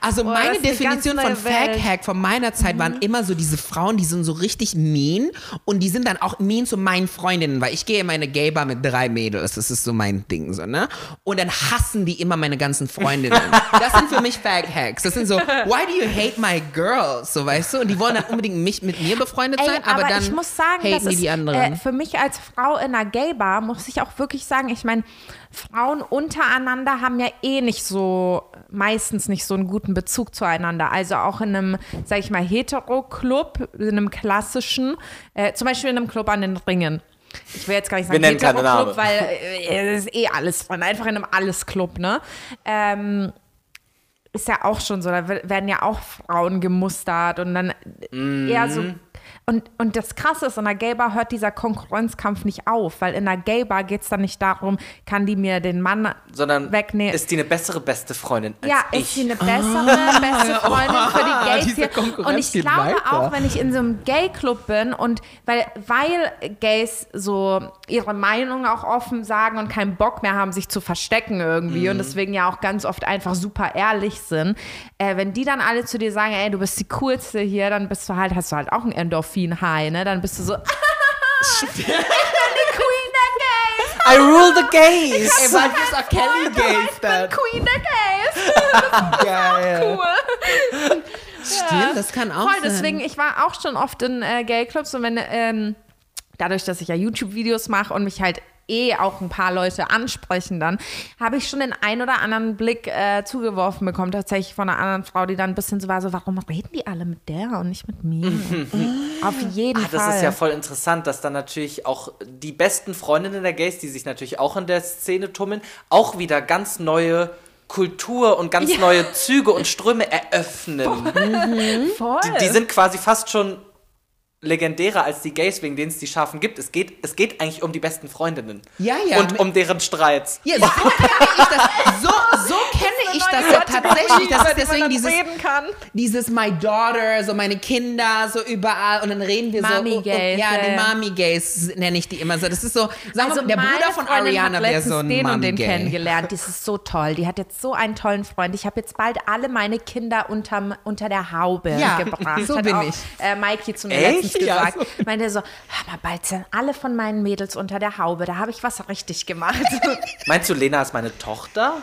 Also Boah, meine Definition von. Mhm. Fag-Hack von meiner Zeit waren immer so diese Frauen, die sind so richtig mean und die sind dann auch mean zu meinen Freundinnen, weil ich gehe in meine Gay-Bar mit drei Mädels, das ist so mein Ding, so, ne? Und dann hassen die immer meine ganzen Freundinnen. Das sind für mich Fag-Hacks. Das sind so, why do you hate my girls? So, weißt du? Und die wollen dann unbedingt mich mit mir befreundet Ey, sein, aber, dann ich muss sagen, haten das die ist, die anderen. Äh, für mich als Frau in einer Gay-Bar muss ich auch wirklich sagen, ich meine, Frauen untereinander haben ja eh nicht so, meistens nicht so einen guten Bezug zueinander. Also auch in einem, sag ich mal, Hetero-Club, in einem klassischen, äh, zum Beispiel in einem Club an den Ringen. Ich will jetzt gar nicht sagen Hetero-Club, weil äh, es ist eh alles drin, einfach in einem Alles-Club, ne? Ähm, ist ja auch schon so, da wer- werden ja auch Frauen gemustert und dann eher so. Und, und das Krasse ist, in der Gay-Bar hört dieser Konkurrenzkampf nicht auf, weil in der Gay-Bar geht es dann nicht darum, kann die mir den Mann sondern wegnehmen. ist die eine bessere beste Freundin als ja, ich. ist sie eine bessere, beste Freundin für die Gays diese hier. Und ich glaube weiter. auch, wenn ich in so einem Gay-Club bin und weil, weil Gays so ihre Meinung auch offen sagen und keinen Bock mehr haben, sich zu verstecken irgendwie Mhm. und deswegen ja auch ganz oft einfach super ehrlich sind, äh, wenn die dann alle zu dir sagen, ey, du bist die coolste hier, dann bist du halt, hast du halt auch ein Endorphin-High, ne? Dann bist du so, ich bin die Queen der Gays. I rule the gays. Ey, weil das auch Kelly Gays Ich bin dann. Queen der Gays. Geil. Cool. Stimmt, das kann auch Voll, sein. deswegen, ich war auch schon oft in äh, Gay-Clubs und wenn, ähm, dadurch, dass ich ja YouTube-Videos mache und mich halt eh auch ein paar Leute ansprechen dann, habe ich schon den ein oder anderen Blick äh, zugeworfen bekommen, tatsächlich von einer anderen Frau, die dann ein bisschen so war, so, warum reden die alle mit der und nicht mit mir? Auf jeden Ah, Fall. das ist ja voll interessant, dass dann natürlich auch die besten Freundinnen der Gays, die sich natürlich auch in der Szene tummeln, auch wieder ganz neue Kultur und ganz Ja. neue Züge und Ströme eröffnen. Voll. Die, die sind quasi fast schon legendärer als die Gays, wegen denen es die Schafen gibt. Es geht, es geht eigentlich um die besten Freundinnen. Ja, ja, Und um deren Streits. Ja, so kenne ich das. So, so kenne ich das ja tatsächlich. Das ist deswegen dieses, reden kann. dieses My Daughter, so meine Kinder, so überall. Und dann reden wir Mami so. Gays, ja, die. Mami Gays nenne ich die immer so. Das ist so, sagen wir Also mal, der Bruder von Freundin Ariana wäre so ein den und Mami den Gay. kennengelernt. Das ist so toll. Die hat jetzt so einen tollen Freund. Ich habe jetzt bald alle meine Kinder unterm, unter der Haube Ja, gebracht. so bin auch, ich. Äh, Mikey zu mir Echt? letztens Ja, gesagt. so. Meinte so, hör mal, bald sind alle von meinen Mädels unter der Haube. Da habe ich was richtig gemacht. Meinst du, Lena ist meine Tochter?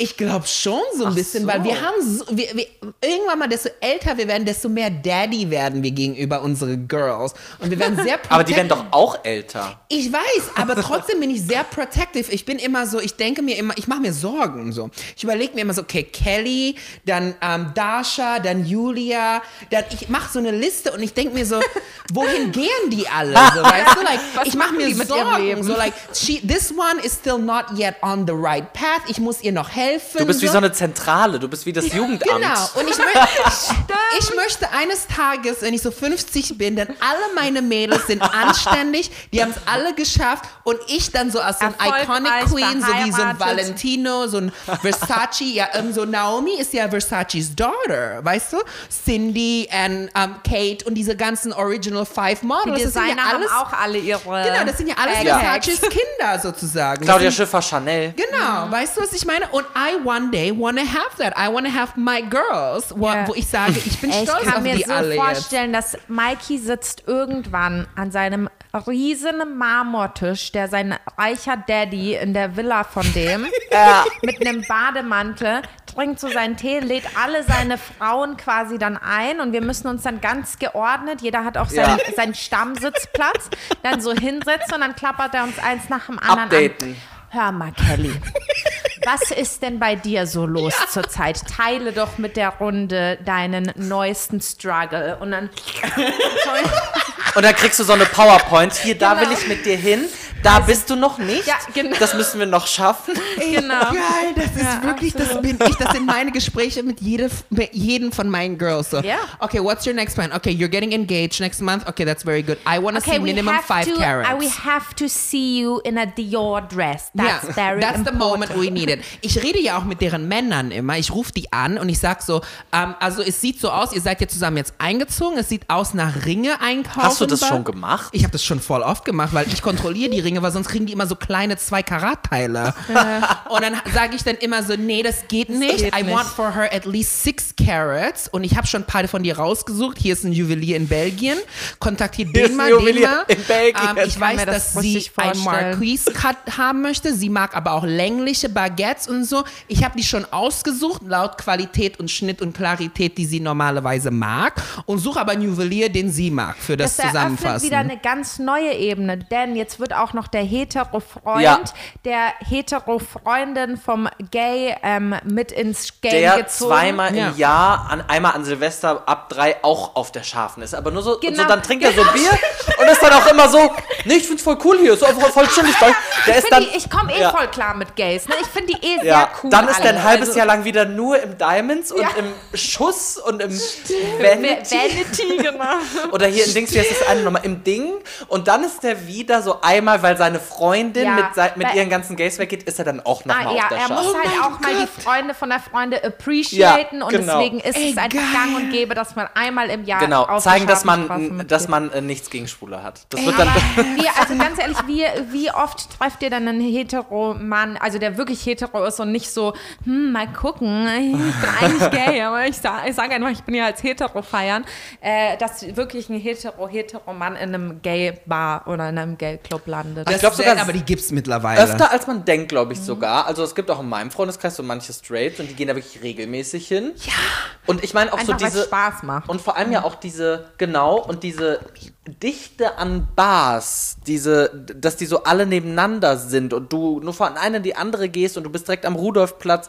Ich glaube schon so ein Ach bisschen, so. weil wir haben so, wir, wir, irgendwann mal, desto älter wir werden, desto mehr Daddy werden wir gegenüber unsere Girls. Und wir werden sehr Aber die werden protective. doch auch älter. Ich weiß, aber trotzdem bin ich sehr protective. Ich bin immer so, ich denke mir immer, ich mache mir Sorgen so. Ich überlege mir immer so, okay, Kelly, dann ähm, Dasha, dann Julia, dann ich mache so eine Liste und ich denke mir so, wohin gehen die alle? So, weißt du, like, ich mache mir Sorgen. Leben? So like, she, this one is still not yet on the right path. Ich muss ihr noch helfen. Du bist wie so eine Zentrale, du bist wie das Jugendamt. Genau. Und ich, möchte, ich möchte eines Tages, wenn ich so 50 bin, dann alle meine Mädels sind anständig, die haben es alle geschafft und ich dann so als so ein Iconic Queen, so wie so ein. Valentino, so ein Versace, ja, ähm, so Naomi ist ja Versace's Daughter, weißt du? Cindy und ähm, Kate und diese ganzen Original Five Die Models, das sind Designer ja alles, haben auch alle ihre. genau, das sind ja alles Ja. Versace's Kinder sozusagen. Claudia Schiffer, Chanel. Genau, weißt du, was ich meine? Und I one day wanna have that. I wanna have my girls, wo, Ja. wo ich sage, ich bin stolz ich kann auf mir die so alle jetzt. vorstellen, dass Mikey sitzt irgendwann an seinem riesen Marmortisch, der sein reicher Daddy in der Villa von dem, mit einem Bademantel, trinkt so seinen Tee, lädt alle seine Frauen quasi dann ein und wir müssen uns dann ganz geordnet, jeder hat auch seinen, Ja. seinen Stammsitzplatz, dann so hinsetzen und dann klappert er uns eins nach dem anderen Updaten. an. Hör mal, Kelly. Was ist denn bei dir so los zurzeit? Teile doch mit der Runde deinen neuesten Struggle. Und dann. Und dann kriegst du so eine PowerPoint. Hier, da Genau. will ich mit dir hin. Da bist du noch nicht. Ja, genau. Das müssen wir noch schaffen. Genau. Geil, das ist Ja, wirklich, das bin ich, das sind meine Gespräche mit, jede, mit jedem von meinen Girls. So, Ja. okay, what's your next plan? Okay, you're getting engaged next month. Okay, that's very good. I wanna see Okay, we minimum have, five to, carats. uh, we have to see you in a Dior dress. That's ja, very that's the important. moment we need it. Ich rede ja auch mit deren Männern immer. Ich rufe die an und ich sag so, ähm, also es sieht so aus, ihr seid ja zusammen jetzt eingezogen. Es sieht aus nach Ringe einkaufen. Hast du das schon gemacht? Ich habe das schon voll oft gemacht, weil ich kontrolliere die Ringe, weil sonst kriegen die immer so kleine 2 Karat Teile. Und dann sage ich dann immer so, nee, das geht nicht. geht I nicht. want for her at least 6 carats. Und ich habe schon ein paar von dir rausgesucht. Hier ist ein Juwelier in Belgien. Kontaktiert den mal, den mal. in Belgien. Ähm, Ich weiß, das dass sie ein vorstellen. Marquise Cut haben möchte. Sie mag aber auch längliche Baguettes und so. Ich habe die schon ausgesucht, laut Qualität und Schnitt und Klarität, die sie normalerweise mag. Und suche aber einen Juwelier, den sie mag, für das, Das Zusammenfassen. wieder eine ganz neue Ebene, denn jetzt wird auch noch der Hetero-Freund Ja. der Hetero-Freundin vom Gay ähm, mit ins Game Der gezogen. zweimal Ja. im Jahr, an, einmal an Silvester ab drei auch auf der Scharfen ist. Aber nur so, Genau. so dann trinkt er so Bier und ist dann auch immer so, nee, ich find's voll cool hier, ist einfach voll chillig. Der Ich, ist dann, die, ich komme eh Ja. voll klar mit Gays. Ne? Ich finde die eh ja, sehr cool. dann ist er ein halbes Also- Jahr lang wieder nur im Diamonds und Ja. im Schuss und im Vanity. Vanity, genau. Oder hier in Dings, wie heißt das eine nochmal? Im Ding. Und dann ist er wieder so einmal, weil seine Freundin Ja, mit, mit weil- ihren ganzen Gays weggeht, ist er dann auch nochmal Ah, auf ja, der er Schar. muss Oh halt auch mal Gott. die Freunde von der Freunde appreciaten und genau. deswegen ist Ey, es einfach geil. gang und gäbe, dass man einmal im Jahr Genau, auf zeigen, dass man, dass man äh, nichts gegen Schwule hat. Das wird dann. Wie, also ganz ehrlich, wie, wie oft trefft ihr dann einen Hetero-Mann, also der wirklich hetero ist und nicht so, hm, mal gucken, ich bin eigentlich gay, aber ich sage ich sag einfach, ich bin ja als hetero feiern, äh, dass wirklich ein hetero-hetero-Mann in einem Gay-Bar oder in einem Gay-Club landet. Das Ich glaub ist sogar aber die gibt's mittlerweile. Öfter als man denkt, glaube Mhm. ich sogar. Also es gibt auch in meinem Freundeskreis so manche Straights und die gehen da wirklich regelmäßig hin. Ja. Und ich meine auch Einfach, so weil es diese. Spaß macht. Und vor allem ja auch diese, genau, und diese Dichte an Bars, diese, dass die so alle nebeneinander sind und du nur von einer in die andere gehst und du bist direkt am Rudolfplatz.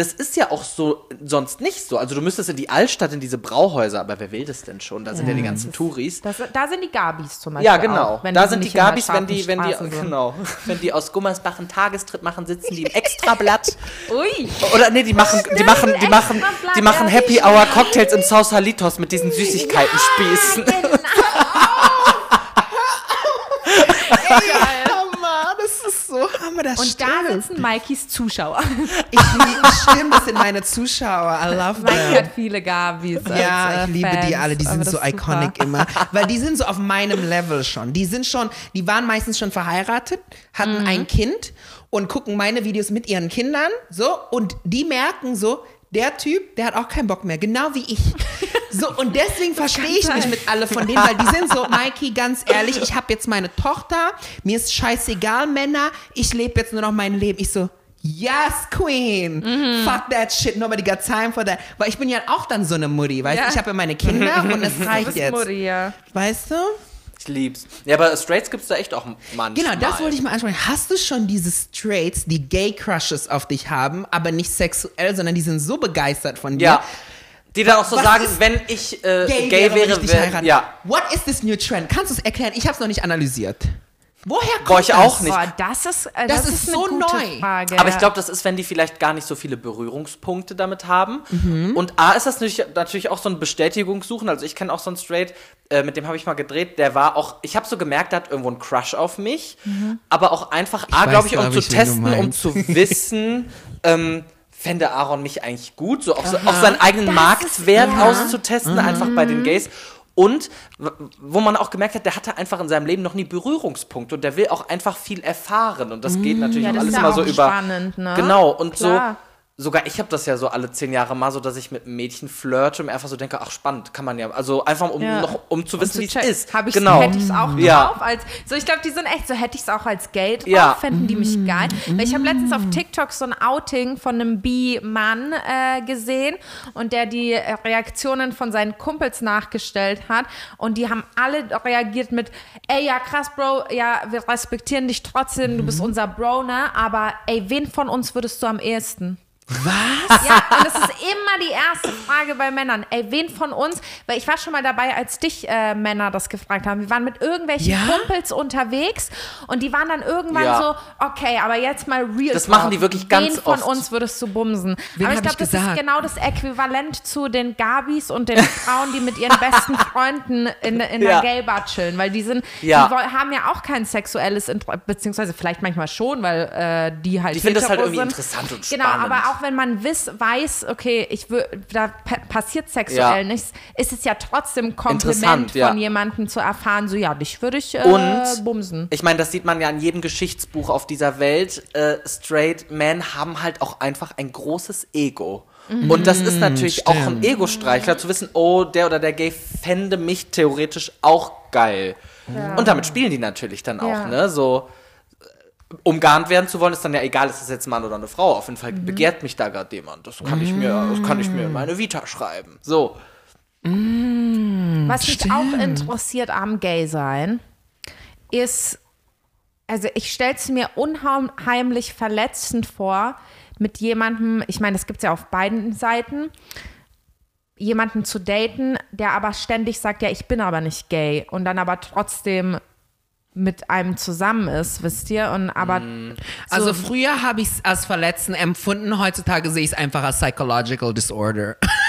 Das ist ja auch so sonst nicht so. Also du müsstest in die Altstadt, in diese Brauhäuser, aber wer will das denn schon? Da sind ja die ganzen Touris. Das, da sind die Gabis zum Beispiel. Ja, genau. Auch, wenn da sind die Gabis, wenn die, wenn die, sind. genau, wenn die aus Gummersbach einen Tagestrip machen, sitzen die im Extrablatt. Ui. Oder nee, die machen, die machen, die machen, die machen ja, Happy Hour Cocktails im Sausalitos mit diesen Süßigkeiten-Spießen. Genau. Hammer, das ist so Hammer, das Und da sitzen Mikeys Zuschauer. Ich liebe, stimmt, das sind meine Zuschauer. I love Mike them. hat viele Gabis. Ja, als, äh, ich liebe die Fans, alle, die sind so iconic super. immer. Weil die sind so auf meinem Level schon. Die sind schon, die waren meistens schon verheiratet, hatten Mhm. ein Kind und gucken meine Videos mit ihren Kindern. So, und die merken so, der Typ, der hat auch keinen Bock mehr, genau wie ich. So, und deswegen verstehe ich mich mit alle von denen, weil die sind so, Mikey, ganz ehrlich, ich habe jetzt meine Tochter, mir ist scheißegal, Männer, ich lebe jetzt nur noch mein Leben. Ich so, Yes, Queen. Mhm. Fuck that shit. Nobody got time for that. Weil ich bin ja auch dann so eine Mutti, weißt du? Ja. Ich habe ja meine Kinder und es reicht jetzt. Mutti, ja. Weißt du? Ich lieb's. Ja, aber Straights gibt's da echt auch manchmal. Genau, das wollte ich mal ansprechen. Hast du schon diese Straights, die Gay-Crushes auf dich haben, aber nicht sexuell, sondern die sind so begeistert von dir? Ja. Die dann auch so Was sagen, wenn ich äh, Gay, gay, wäre, wäre, wär, ja. What is this new trend? Kannst du es erklären? Ich habe es noch nicht analysiert. Woher kommt Boah, ich das? auch nicht. Boah, das ist, äh, Das das, ist ist, so neu. Frage. Aber ich glaube, das ist, wenn die vielleicht gar nicht so viele Berührungspunkte damit haben. Mhm. Und A ist das natürlich, natürlich auch so ein Bestätigungssuchen. Also ich kenne auch so einen Straight, äh, mit dem habe ich mal gedreht, der war auch, ich habe so gemerkt, der hat irgendwo einen Crush auf mich. Aber auch einfach, A, glaube ich, um glaub zu ich, testen, um zu wissen, ähm, fände Aaron mich eigentlich gut, so auch, so, auch seinen eigenen Das Marktwert ist- ja. auszutesten, einfach bei den Gays. Und wo man auch gemerkt hat, der hatte einfach in seinem Leben noch nie Berührungspunkte und der will auch einfach viel erfahren. Und das geht natürlich Ja, auch alles immer so auch über. spannend, ne? Genau, und Klar. so. Sogar ich habe das ja so alle zehn Jahre mal so, dass ich mit einem Mädchen flirte und einfach so denke, ach spannend, kann man ja. Also einfach um Ja. noch um zu wissen, wie es ist. Hab ich's, genau. Hätte ich es auch Ja. drauf. Als, so, ich glaube, die sind echt so, hätte ich es auch als drauf, Ja. fänden die mich geil. Weil ich habe letztens auf TikTok so ein Outing von einem Bi-Mann äh, gesehen und der die Reaktionen von seinen Kumpels nachgestellt hat und die haben alle reagiert mit, ey, ja krass, Bro, ja, wir respektieren dich trotzdem, du Mhm. bist unser Bro, ne? Aber ey, wen von uns würdest du am ehesten? Was? Ja, und das ist immer die erste Frage bei Männern. Ey, wen von uns? Weil ich war schon mal dabei, als dich äh, Männer das gefragt haben. Wir waren mit irgendwelchen Ja? Kumpels unterwegs und die waren dann irgendwann Ja. so, okay, aber jetzt mal real. Das talk. machen die wirklich ganz Wen von oft. uns würdest du bumsen? Wen aber ich glaube, ich das ist genau das Äquivalent zu den Gabis und den Frauen, die mit ihren besten Freunden in, in der Ja. Gay-Bar chillen. Weil die sind, Ja. die haben ja auch kein sexuelles Interesse, beziehungsweise vielleicht manchmal schon, weil äh, die halt Die finden das halt irgendwie sind. interessant und Genau, spannend. aber auch wenn man wiss, weiß, okay, ich da pa passiert sexuell Ja. nichts, ist es ja trotzdem ein Kompliment ja. von jemandem zu erfahren, so ja, dich würde ich äh, Und bumsen. ich meine, das sieht man ja in jedem Geschichtsbuch auf dieser Welt. Äh, straight Men haben halt auch einfach ein großes Ego. Und das ist natürlich auch ein Ego-Streichler, zu wissen, oh, der oder der Gay fände mich theoretisch auch geil. Und damit spielen die natürlich dann auch, Ja. ne? So, umgarnt werden zu wollen, ist dann ja egal, ist das jetzt ein Mann oder eine Frau. Auf jeden Fall Mhm. begehrt mich da gerade jemand. Das kann ich mir, das kann ich mir in meine Vita schreiben. So. Was mich auch interessiert am Gay sein, ist, also ich stelle es mir unheimlich verletzend vor, mit jemandem, ich meine, das gibt es ja auf beiden Seiten, jemanden zu daten, der aber ständig sagt, ja, ich bin aber nicht gay und dann aber trotzdem mit einem zusammen ist, wisst ihr? Und aber Also so, früher habe ich es als Verletzen empfunden, heutzutage sehe ich es einfach als Psychological Disorder.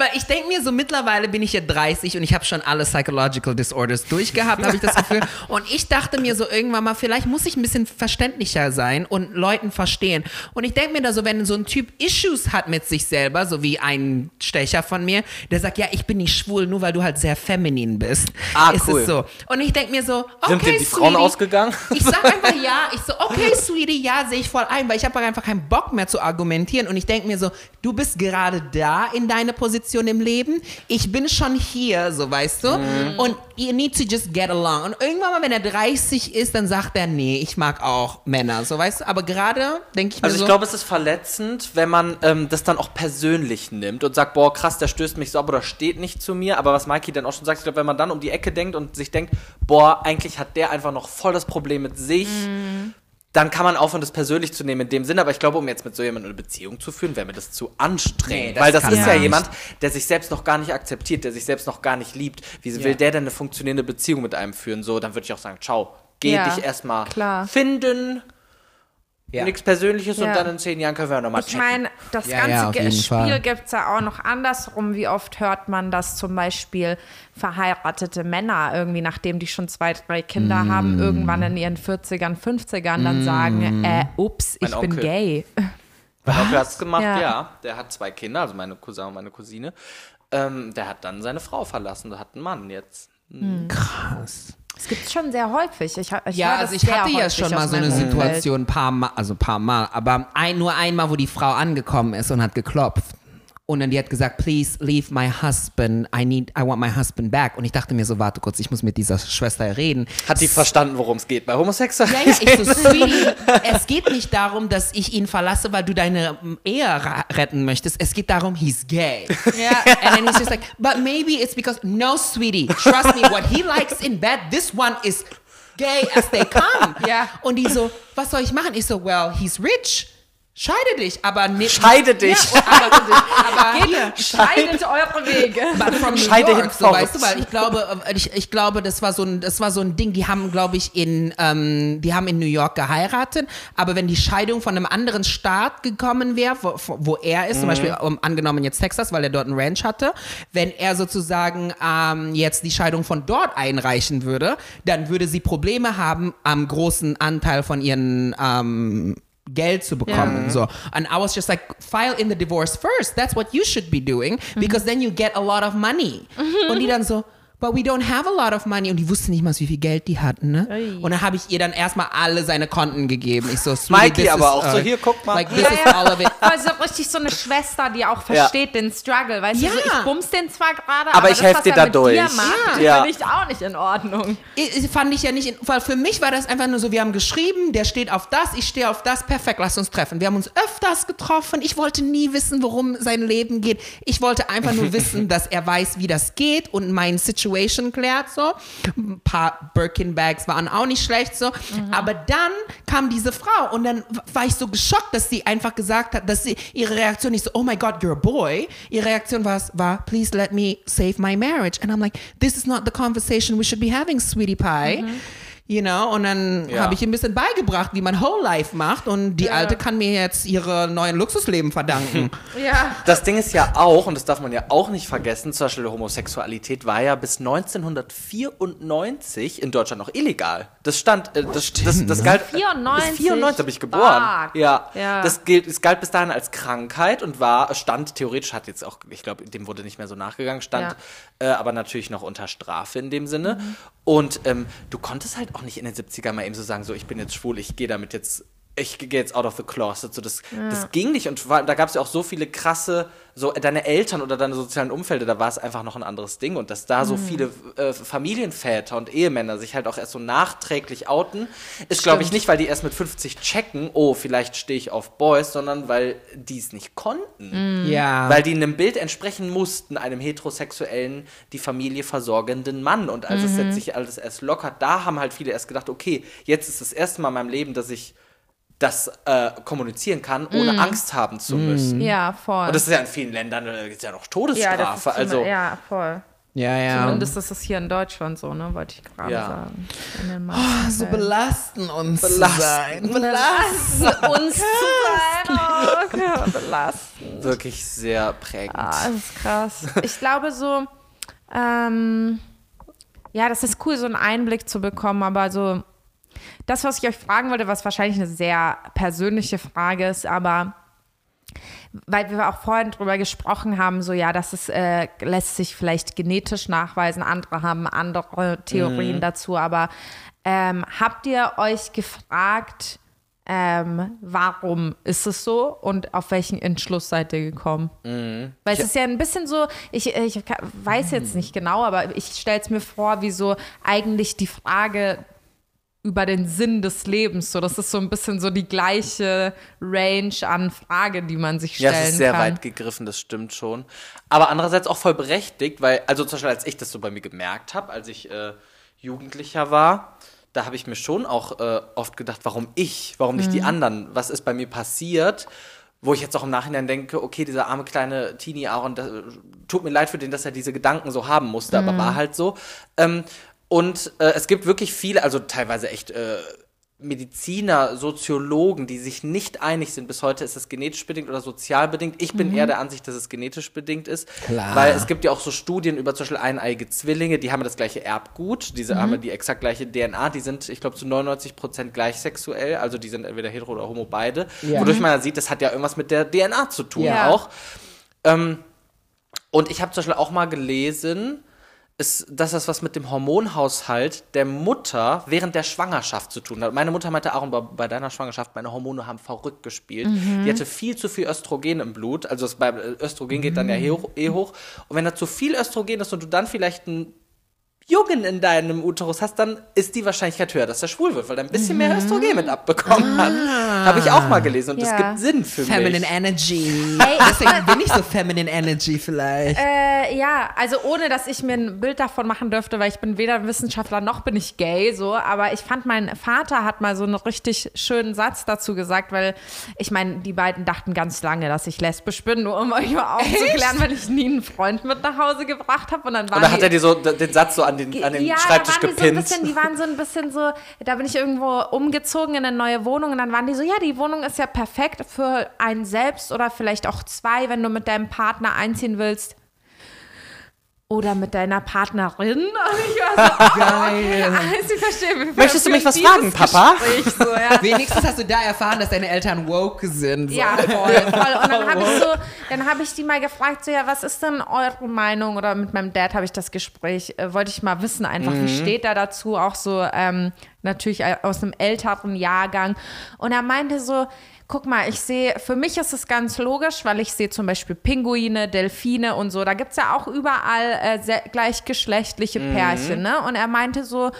Weil ich denke mir so, mittlerweile bin ich ja 30 und ich habe schon alle Psychological Disorders durchgehabt, habe ich das Gefühl. Und ich dachte mir so irgendwann mal, vielleicht muss ich ein bisschen verständlicher sein und Leuten verstehen. Und ich denke mir da so, wenn so ein Typ Issues hat mit sich selber, so wie ein Stecher von mir, der sagt, ja, ich bin nicht schwul, nur weil du halt sehr feminin bist. Ah, ist cool. es so. Und ich denke mir so, okay, Sind dir die Frauen Sweetie, ausgegangen? ich sag einfach ja. Ich so, okay, Sweetie, ja, sehe ich voll ein, weil ich habe einfach keinen Bock mehr zu argumentieren. Und ich denke mir so, du bist gerade da in deiner Position im Leben. Ich bin schon hier, so weißt du. Mhm. Und you need to just get along. Und irgendwann mal, wenn er 30 ist, dann sagt er, nee, ich mag auch Männer, so weißt du. Aber gerade denke ich mir Also ich so, glaube, es ist verletzend, wenn man ähm, das dann auch persönlich nimmt und sagt, boah, krass, der stößt mich so ab oder steht nicht zu mir. Aber was Mikey dann auch schon sagt, ich glaube, wenn man dann um die Ecke denkt und sich denkt, boah, eigentlich hat der einfach noch voll das Problem mit sich, dann kann man aufhören, das persönlich zu nehmen in dem Sinne. Aber ich glaube, um jetzt mit so jemandem eine Beziehung zu führen, wäre mir das zu anstrengend. Nee, das weil das ist ja nicht. jemand, der sich selbst noch gar nicht akzeptiert, der sich selbst noch gar nicht liebt. Wie will der denn eine funktionierende Beziehung mit einem führen? So, dann würde ich auch sagen, ciao, geh Ja, dich erstmal finden. Ja. Nichts Persönliches und Ja. dann in zehn Jahren können wir nochmal Ich checken. meine, das Ja, ganze ja, Spiel gibt es ja auch noch andersrum. Wie oft hört man, dass zum Beispiel verheiratete Männer irgendwie, nachdem die schon zwei, drei Kinder Mm. haben, irgendwann in ihren 40ern, 50ern dann sagen, äh, ups, ich Mein bin Onkel. gay. Mein Onkel hat's gemacht, Ja. ja. Der hat zwei Kinder, also meine Cousin und meine Cousine. Ähm, der hat dann seine Frau verlassen, der hat einen Mann jetzt. krass. Das gibt es schon sehr häufig. Ich, ich Ja, also ich hatte ja schon mal so eine. Situation, ein paar Mal, also ein paar Mal, aber ein, nur einmal, wo die Frau angekommen ist und hat geklopft. Und dann die hat gesagt, please leave my husband. I need, I want my husband back. Und ich dachte mir so, warte kurz, ich muss mit dieser Schwester reden. Hat die verstanden, worum es geht bei Homosexuellen? Ja, ja, ich so, Sweetie, es geht nicht darum, dass ich ihn verlasse, weil du deine Ehe retten möchtest. Es geht darum, he's gay. Ja. And then he's just like, but maybe it's because, no, sweetie, trust me, what he likes in bed, this one is gay as they come. Ja. Und die so, was soll ich machen? Ich so, well, he's rich. Scheide dich, aber nicht. Scheide dich. Ja, aber, aber hier. Scheidet eure Wege. But from New Scheide York, so, weißt du, weil ich glaube, äh, ich, ich glaube, das war so ein, das war so ein Ding. Die haben, glaube ich, in, ähm, die haben in New York geheiratet. Aber wenn die Scheidung von einem anderen Staat gekommen wäre, wo, wo er ist, zum Beispiel um, angenommen jetzt Texas, weil er dort einen Ranch hatte, wenn er sozusagen ähm, jetzt die Scheidung von dort einreichen würde, dann würde sie Probleme haben, am großen Anteil von ihren ähm, Geld zu bekommen. Ja. So. And I was just like, file in the divorce first. That's what you should be doing because then you get a lot of money. Mhm. Und die dann so, but we don't have a lot of money. Und die wusste nicht mal, wie viel Geld die hatten. Ne? Ui. Und dann habe ich ihr dann erstmal alle seine Konten gegeben. Ich so, Mikey aber is, auch so, hier, guck mal. Like, this is all of it. Voll so richtig so eine Schwester, die auch versteht den Struggle. Weißt Ja. du, so, ich bums den zwar gerade, Aber aber, ich das, helf was dir da durch. Dir macht, Ja. finde ich auch nicht in Ordnung. Ich- ich fand ich ja nicht, in, weil für mich war das einfach nur so, wir haben geschrieben, der steht auf das, ich stehe auf das, perfekt, lass uns treffen. Wir haben uns öfters getroffen, ich wollte nie wissen, worum sein Leben geht. Ich wollte einfach nur wissen, dass er weiß, wie das geht und mein Situation klärt so. Ein paar Birkin-Bags waren auch nicht schlecht so. Aber dann kam diese Frau und dann war ich so geschockt, dass sie einfach gesagt hat, dass sie, ihre Reaktion nicht so, oh my God, you're a boy. Ihre Reaktion war, war, please let me save my marriage. And I'm like, this is not the conversation we should be having, sweetie pie. You know, und dann Ja. habe ich ihr ein bisschen beigebracht, wie man Whole Life macht und die Alte kann mir jetzt ihre neuen Luxusleben verdanken. Ja. Das Ding ist ja auch, und das darf man ja auch nicht vergessen, zum Beispiel Homosexualität war ja bis 1994 in Deutschland noch illegal. Das stand, äh, das, das, das galt. 94? Bis 94 habe ich geboren. Ja. Ja. Das gilt, es galt bis dahin als Krankheit und war, stand theoretisch, hat jetzt auch, ich glaube, dem wurde nicht mehr so nachgegangen, stand äh, aber natürlich noch unter Strafe in dem Sinne. Und ähm, du konntest halt auch nicht in den 70er mal eben so sagen, so, ich bin jetzt schwul, ich gehe damit jetzt ich gehe jetzt out of the closet. So, das, das ging nicht. Und vor allem, da gab es ja auch so viele krasse, so deine Eltern oder deine sozialen Umfelder, da war es einfach noch ein anderes Ding. Und dass da so viele äh, Familienväter und Ehemänner sich halt auch erst so nachträglich outen, ist, glaube ich, nicht, weil die erst mit 50 checken, oh, vielleicht stehe ich auf Boys, sondern weil die es nicht konnten. Ja. Weil die einem Bild entsprechen mussten, einem heterosexuellen, die Familie versorgenden Mann. Und als es jetzt sich alles erst lockert, da haben halt viele erst gedacht, okay, jetzt ist das erste Mal in meinem Leben, dass ich das äh, kommunizieren kann, ohne Angst haben zu müssen. Ja, voll. Und das ist ja in vielen Ländern äh, gibt's ja noch ja, Todesstrafe. das ist so also eine, ja, voll. ja, ja. Zumindest ist es hier in Deutschland so, ne? Wollte ich gerade Ja. sagen. Meisten so belasten uns Belasten. zu sein. Belasten uns zu sein. Oh, belasten. wirklich sehr prägend. Ah, das ist krass. Ich glaube so, ähm, ja, das ist cool, so einen Einblick zu bekommen, aber so, das, was ich euch fragen wollte, was wahrscheinlich eine sehr persönliche Frage ist, aber weil wir auch vorhin drüber gesprochen haben, so ja, das ist, äh, lässt sich vielleicht genetisch nachweisen, andere haben andere Theorien dazu, aber ähm, habt ihr euch gefragt, ähm, warum ist es so und auf welchen Entschluss seid ihr gekommen? Weil es ist ja ein bisschen so, ich, ich weiß jetzt nicht genau, aber ich stelle es mir vor, wie so eigentlich die Frage über den Sinn des Lebens. So, das ist so ein bisschen so die gleiche Range an Frage, die man sich Ja, stellen es ist sehr kann. weit gegriffen, das stimmt schon. Aber andererseits auch voll berechtigt, weil, also zum Beispiel, als ich das so bei mir gemerkt habe, als ich äh, Jugendlicher war, da habe ich mir schon auch äh, oft gedacht, warum ich, warum nicht Mhm. die anderen, was ist bei mir passiert, wo ich jetzt auch im Nachhinein denke, okay, dieser arme kleine Teenie Aaron, das, tut mir leid für den, dass er diese Gedanken so haben musste, Mhm. aber war halt so. Ähm, und äh, es gibt wirklich viele, also teilweise echt äh, Mediziner, Soziologen, die sich nicht einig sind. Bis heute ist es genetisch bedingt oder sozial bedingt. Ich bin eher der Ansicht, dass es genetisch bedingt ist. Klar. Weil es gibt ja auch so Studien über zum Beispiel eineige Zwillinge, die haben das gleiche Erbgut, diese haben die exakt gleiche DNA, die sind, ich glaube, zu 99 Prozent gleichsexuell, also die sind entweder hetero oder homo beide. Wodurch man dann sieht, das hat ja irgendwas mit der DNA zu tun Ja. auch. Ähm, und ich habe zum Beispiel auch mal gelesen, ist, dass das was mit dem Hormonhaushalt der Mutter während der Schwangerschaft zu tun hat. Meine Mutter meinte auch bei, deiner Schwangerschaft, meine Hormone haben verrückt gespielt. Mhm. Die hatte viel zu viel Östrogen im Blut. Also das, bei Östrogen geht dann ja eh hoch, eh hoch. Und wenn da zu viel Östrogen ist und du dann vielleicht ein Jungen in deinem Uterus hast, dann ist die Wahrscheinlichkeit höher, dass er schwul wird, weil er ein bisschen mehr Östrogen mit abbekommen hat. Habe ich auch mal gelesen und das Mhm. Ah. Ja. gibt Sinn für Feminine mich. Energy. Ey, Deswegen bin ich so Feminine Energy vielleicht. Äh, ja, also ohne, dass ich mir ein Bild davon machen dürfte, weil ich bin weder Wissenschaftler noch bin ich gay, so. Aber ich fand, mein Vater hat mal so einen richtig schönen Satz dazu gesagt, weil ich meine, die beiden dachten ganz lange, dass ich lesbisch bin, nur um euch mal aufzuklären, weil ich nie einen Freund mit nach Hause gebracht habe. Und dann war Und dann hat er dir so den Satz so an den, an den ja, Schreibtisch da waren die so ein gepinnt. bisschen, die waren so ein bisschen so, da bin ich irgendwo umgezogen in eine neue Wohnung und dann waren die so, ja, die Wohnung ist ja perfekt für einen selbst oder vielleicht auch zwei, wenn du mit deinem Partner einziehen willst. Oder mit deiner Partnerin. Und ich war so, Geil. also ich verstehe. Möchtest du mich was fragen, Papa? Gespräch So, ja. Wenigstens hast du da erfahren, dass deine Eltern woke sind. So. Ja, voll, voll. Und dann habe ich so, dann habe ich die mal gefragt, so ja, was ist denn eure Meinung? Oder mit meinem Dad habe ich das Gespräch, äh, wollte ich mal wissen, einfach, wie steht er dazu? Auch so, ähm, natürlich aus einem älteren Jahrgang. Und er meinte so, guck mal, ich sehe, für mich ist es ganz logisch, weil ich sehe zum Beispiel Pinguine, Delfine und so. Da gibt es ja auch überall äh, gleichgeschlechtliche Pärchen, ne? Und er meinte so,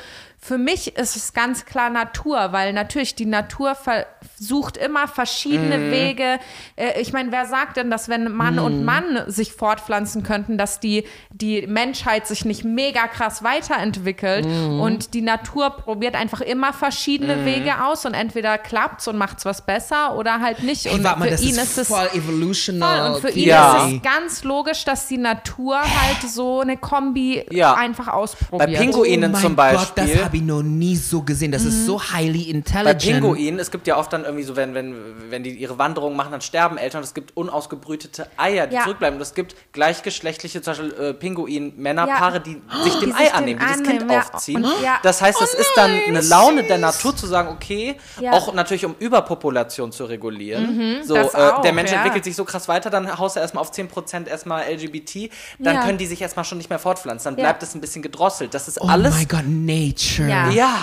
für mich ist es ganz klar Natur, weil natürlich die Natur versucht immer verschiedene Wege. Äh, ich meine, wer sagt denn, dass wenn Mann und Mann sich fortpflanzen könnten, dass die, die Menschheit sich nicht mega krass weiterentwickelt und die Natur probiert einfach immer verschiedene Wege aus und entweder klappt's und macht's was besser oder halt nicht. Hey, und warte mal, für das ihn ist ist es voll evolutional. Voll. Und für ihn Ja. ist es ganz logisch, dass die Natur halt so eine Kombi Ja. einfach Bei ausprobiert. Pinguinen oh mein zum Gott, Beispiel. das habe ich noch nie so gesehen. Das ist so highly bei intelligent. Pinguinen, es gibt ja oft dann irgendwie so, wenn, wenn, wenn die ihre Wanderung machen, dann sterben Eltern. Es gibt unausgebrütete Eier, die Ja. zurückbleiben. Und es gibt gleichgeschlechtliche, zum Beispiel äh, Pinguin-Männerpaare, Ja. die sich dem Die Ei sich annehmen, die das Kind ja. aufziehen. Und- ja. Das heißt, es ist dann eine Laune der Natur zu sagen, okay, Ja. auch natürlich um Überpopulation zu regulieren. so, das äh, auch, der Mensch ja. entwickelt sich so krass weiter, dann haust du erstmal auf 10% erstmal LGBT, dann Ja. können die sich erstmal schon nicht mehr fortpflanzen. Dann Ja. bleibt es ein bisschen gedrosselt. Das ist oh alles. my God, Nature. Ja. Ja.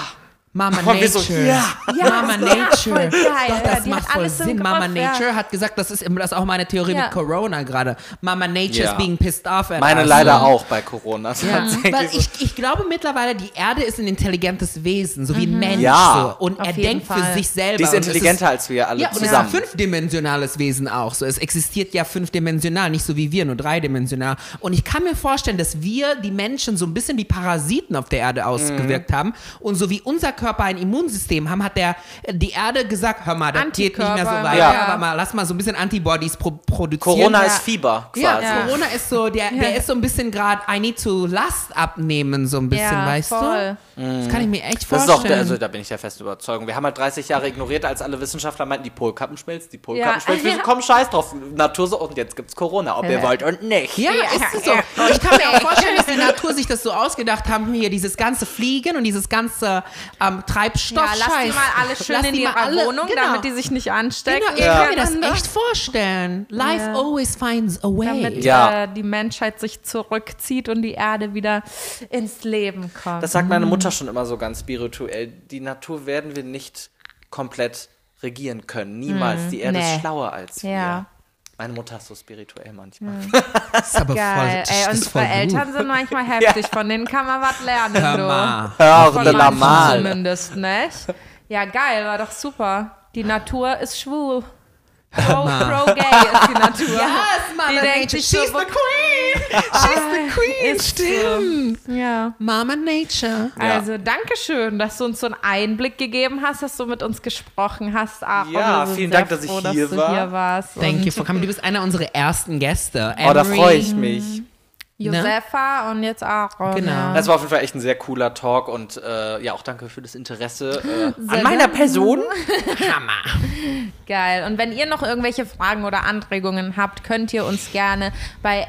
Mama Und wir so, Nature. ja. Ja, Mama ja, Nature. Doch, Ja, das die macht hat voll Sinn. Mama ja. Nature hat gesagt, das ist, das ist auch meine Theorie Ja. mit Corona gerade. Mama Nature Ja. is being pissed off at Meine us. leider auch bei Corona. Ja. Weil ich, ich glaube mittlerweile, die Erde ist ein intelligentes Wesen, so wie ein Mensch. Ja. So. Und Auf er denkt Fall. für sich selber. Die ist intelligenter als wir alle ja, und es ist zusammen. ein fünfdimensionales Wesen auch. So, es existiert ja fünfdimensional, nicht so wie wir, nur dreidimensional. Und ich kann mir vorstellen, dass wir, die Menschen, so ein bisschen wie Parasiten auf der Erde ausgewirkt haben. Und so wie unser Körper ein Immunsystem haben, hat der, die Erde gesagt, hör mal, das geht nicht mehr so Antikörper, weiter. ja. Aber mal, lass mal so ein bisschen Antibodies pro produzieren. Corona Ja. ist Fieber quasi. Ja, Ja. Corona ist so, der, der ist so ein bisschen gerade, I need to Last abnehmen, so ein bisschen, Ja, weißt voll. du? Das kann ich mir echt Das ist vorstellen. auch, der, also da bin ich der festen Überzeugung. Wir haben halt 30 Jahre ignoriert, als alle Wissenschaftler meinten, die Polkappen schmilzt, die Polkappen Ja. schmilzt. Wir so, komm, scheiß drauf, Natur so, und jetzt gibt's Corona, ob ihr Ja. wollt und nicht. ja, ist es so. Ich kann mir auch vorstellen, dass die Natur sich das so ausgedacht haben, hier dieses ganze Fliegen und dieses ganze ähm, Treibstoff. Ja, lass die mal alle schön Lass in die ihrer alle- Wohnung, genau. damit die sich nicht anstecken. Genau, ich kann mir das echt vorstellen. Life Ja. always finds a way. damit Ja. äh, die Menschheit sich zurückzieht und die Erde wieder ins Leben kommt. Das sagt meine Mutter schon immer so ganz spirituell. Die Natur werden wir nicht komplett regieren können. Niemals. Die Erde Nee. ist schlauer als wir. Ja. Meine Mutter ist so spirituell manchmal. Das ist aber Geil. voll, Ey, unsere. Eltern sind manchmal heftig. Von denen kann man was lernen. Hör du. mal. Hör auf, Von mal. zumindest, nicht? Ja, geil, war doch super. Die Natur ist schwul. Pro, pro gay ist die Natur. Yes, Mama Nature. She's so, the queen. She's the queen. Ist so. Stimmt. Ja. Mama Nature. Also, danke schön, dass du uns so einen Einblick gegeben hast, dass du mit uns gesprochen hast. Aaron. Ja, Wir sind vielen Dank, dass ich hier du war. Hier warst. Thank Und you for coming. Du bist einer unserer ersten Gäste. Oh, da freue ich mich. Josefa und jetzt Aaron. Genau. Ja. Das war auf jeden Fall echt ein sehr cooler Talk und äh, ja, auch danke für das Interesse äh, an meiner. Person. Hammer. Geil. Und wenn ihr noch irgendwelche Fragen oder Anregungen habt, könnt ihr uns gerne bei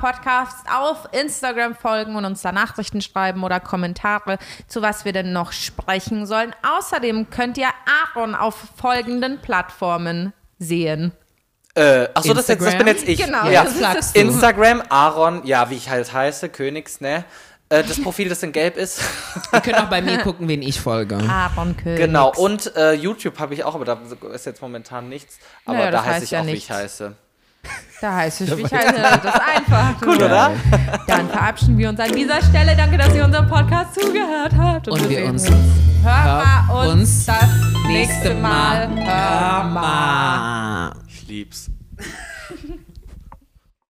Podcast auf Instagram folgen und uns da Nachrichten schreiben oder Kommentare, zu was wir denn noch sprechen sollen. Außerdem könnt ihr Aaron auf folgenden Plattformen sehen. Äh, achso, das, jetzt, das bin jetzt ich. Genau, ja. das. Instagram, Aaron, ja, wie ich halt heiße, Königs, ne? Äh, das Profil, das in gelb ist. Ihr könnt auch bei mir gucken, wen ich folge. Aaron König. genau, und äh, YouTube habe ich auch, aber da ist jetzt momentan nichts. Aber Naja, da heiße heißt ich ja auch, wie nichts. ich heiße. Da heißt es, wie ich heiße, das ist einfach. Cool, oder? Dann verabschieden wir uns an dieser Stelle. Danke, dass ihr unserem Podcast zugehört habt. Und wir sehen uns- Hör mal uns, uns das nächste Mal. Hör mal. sleeps.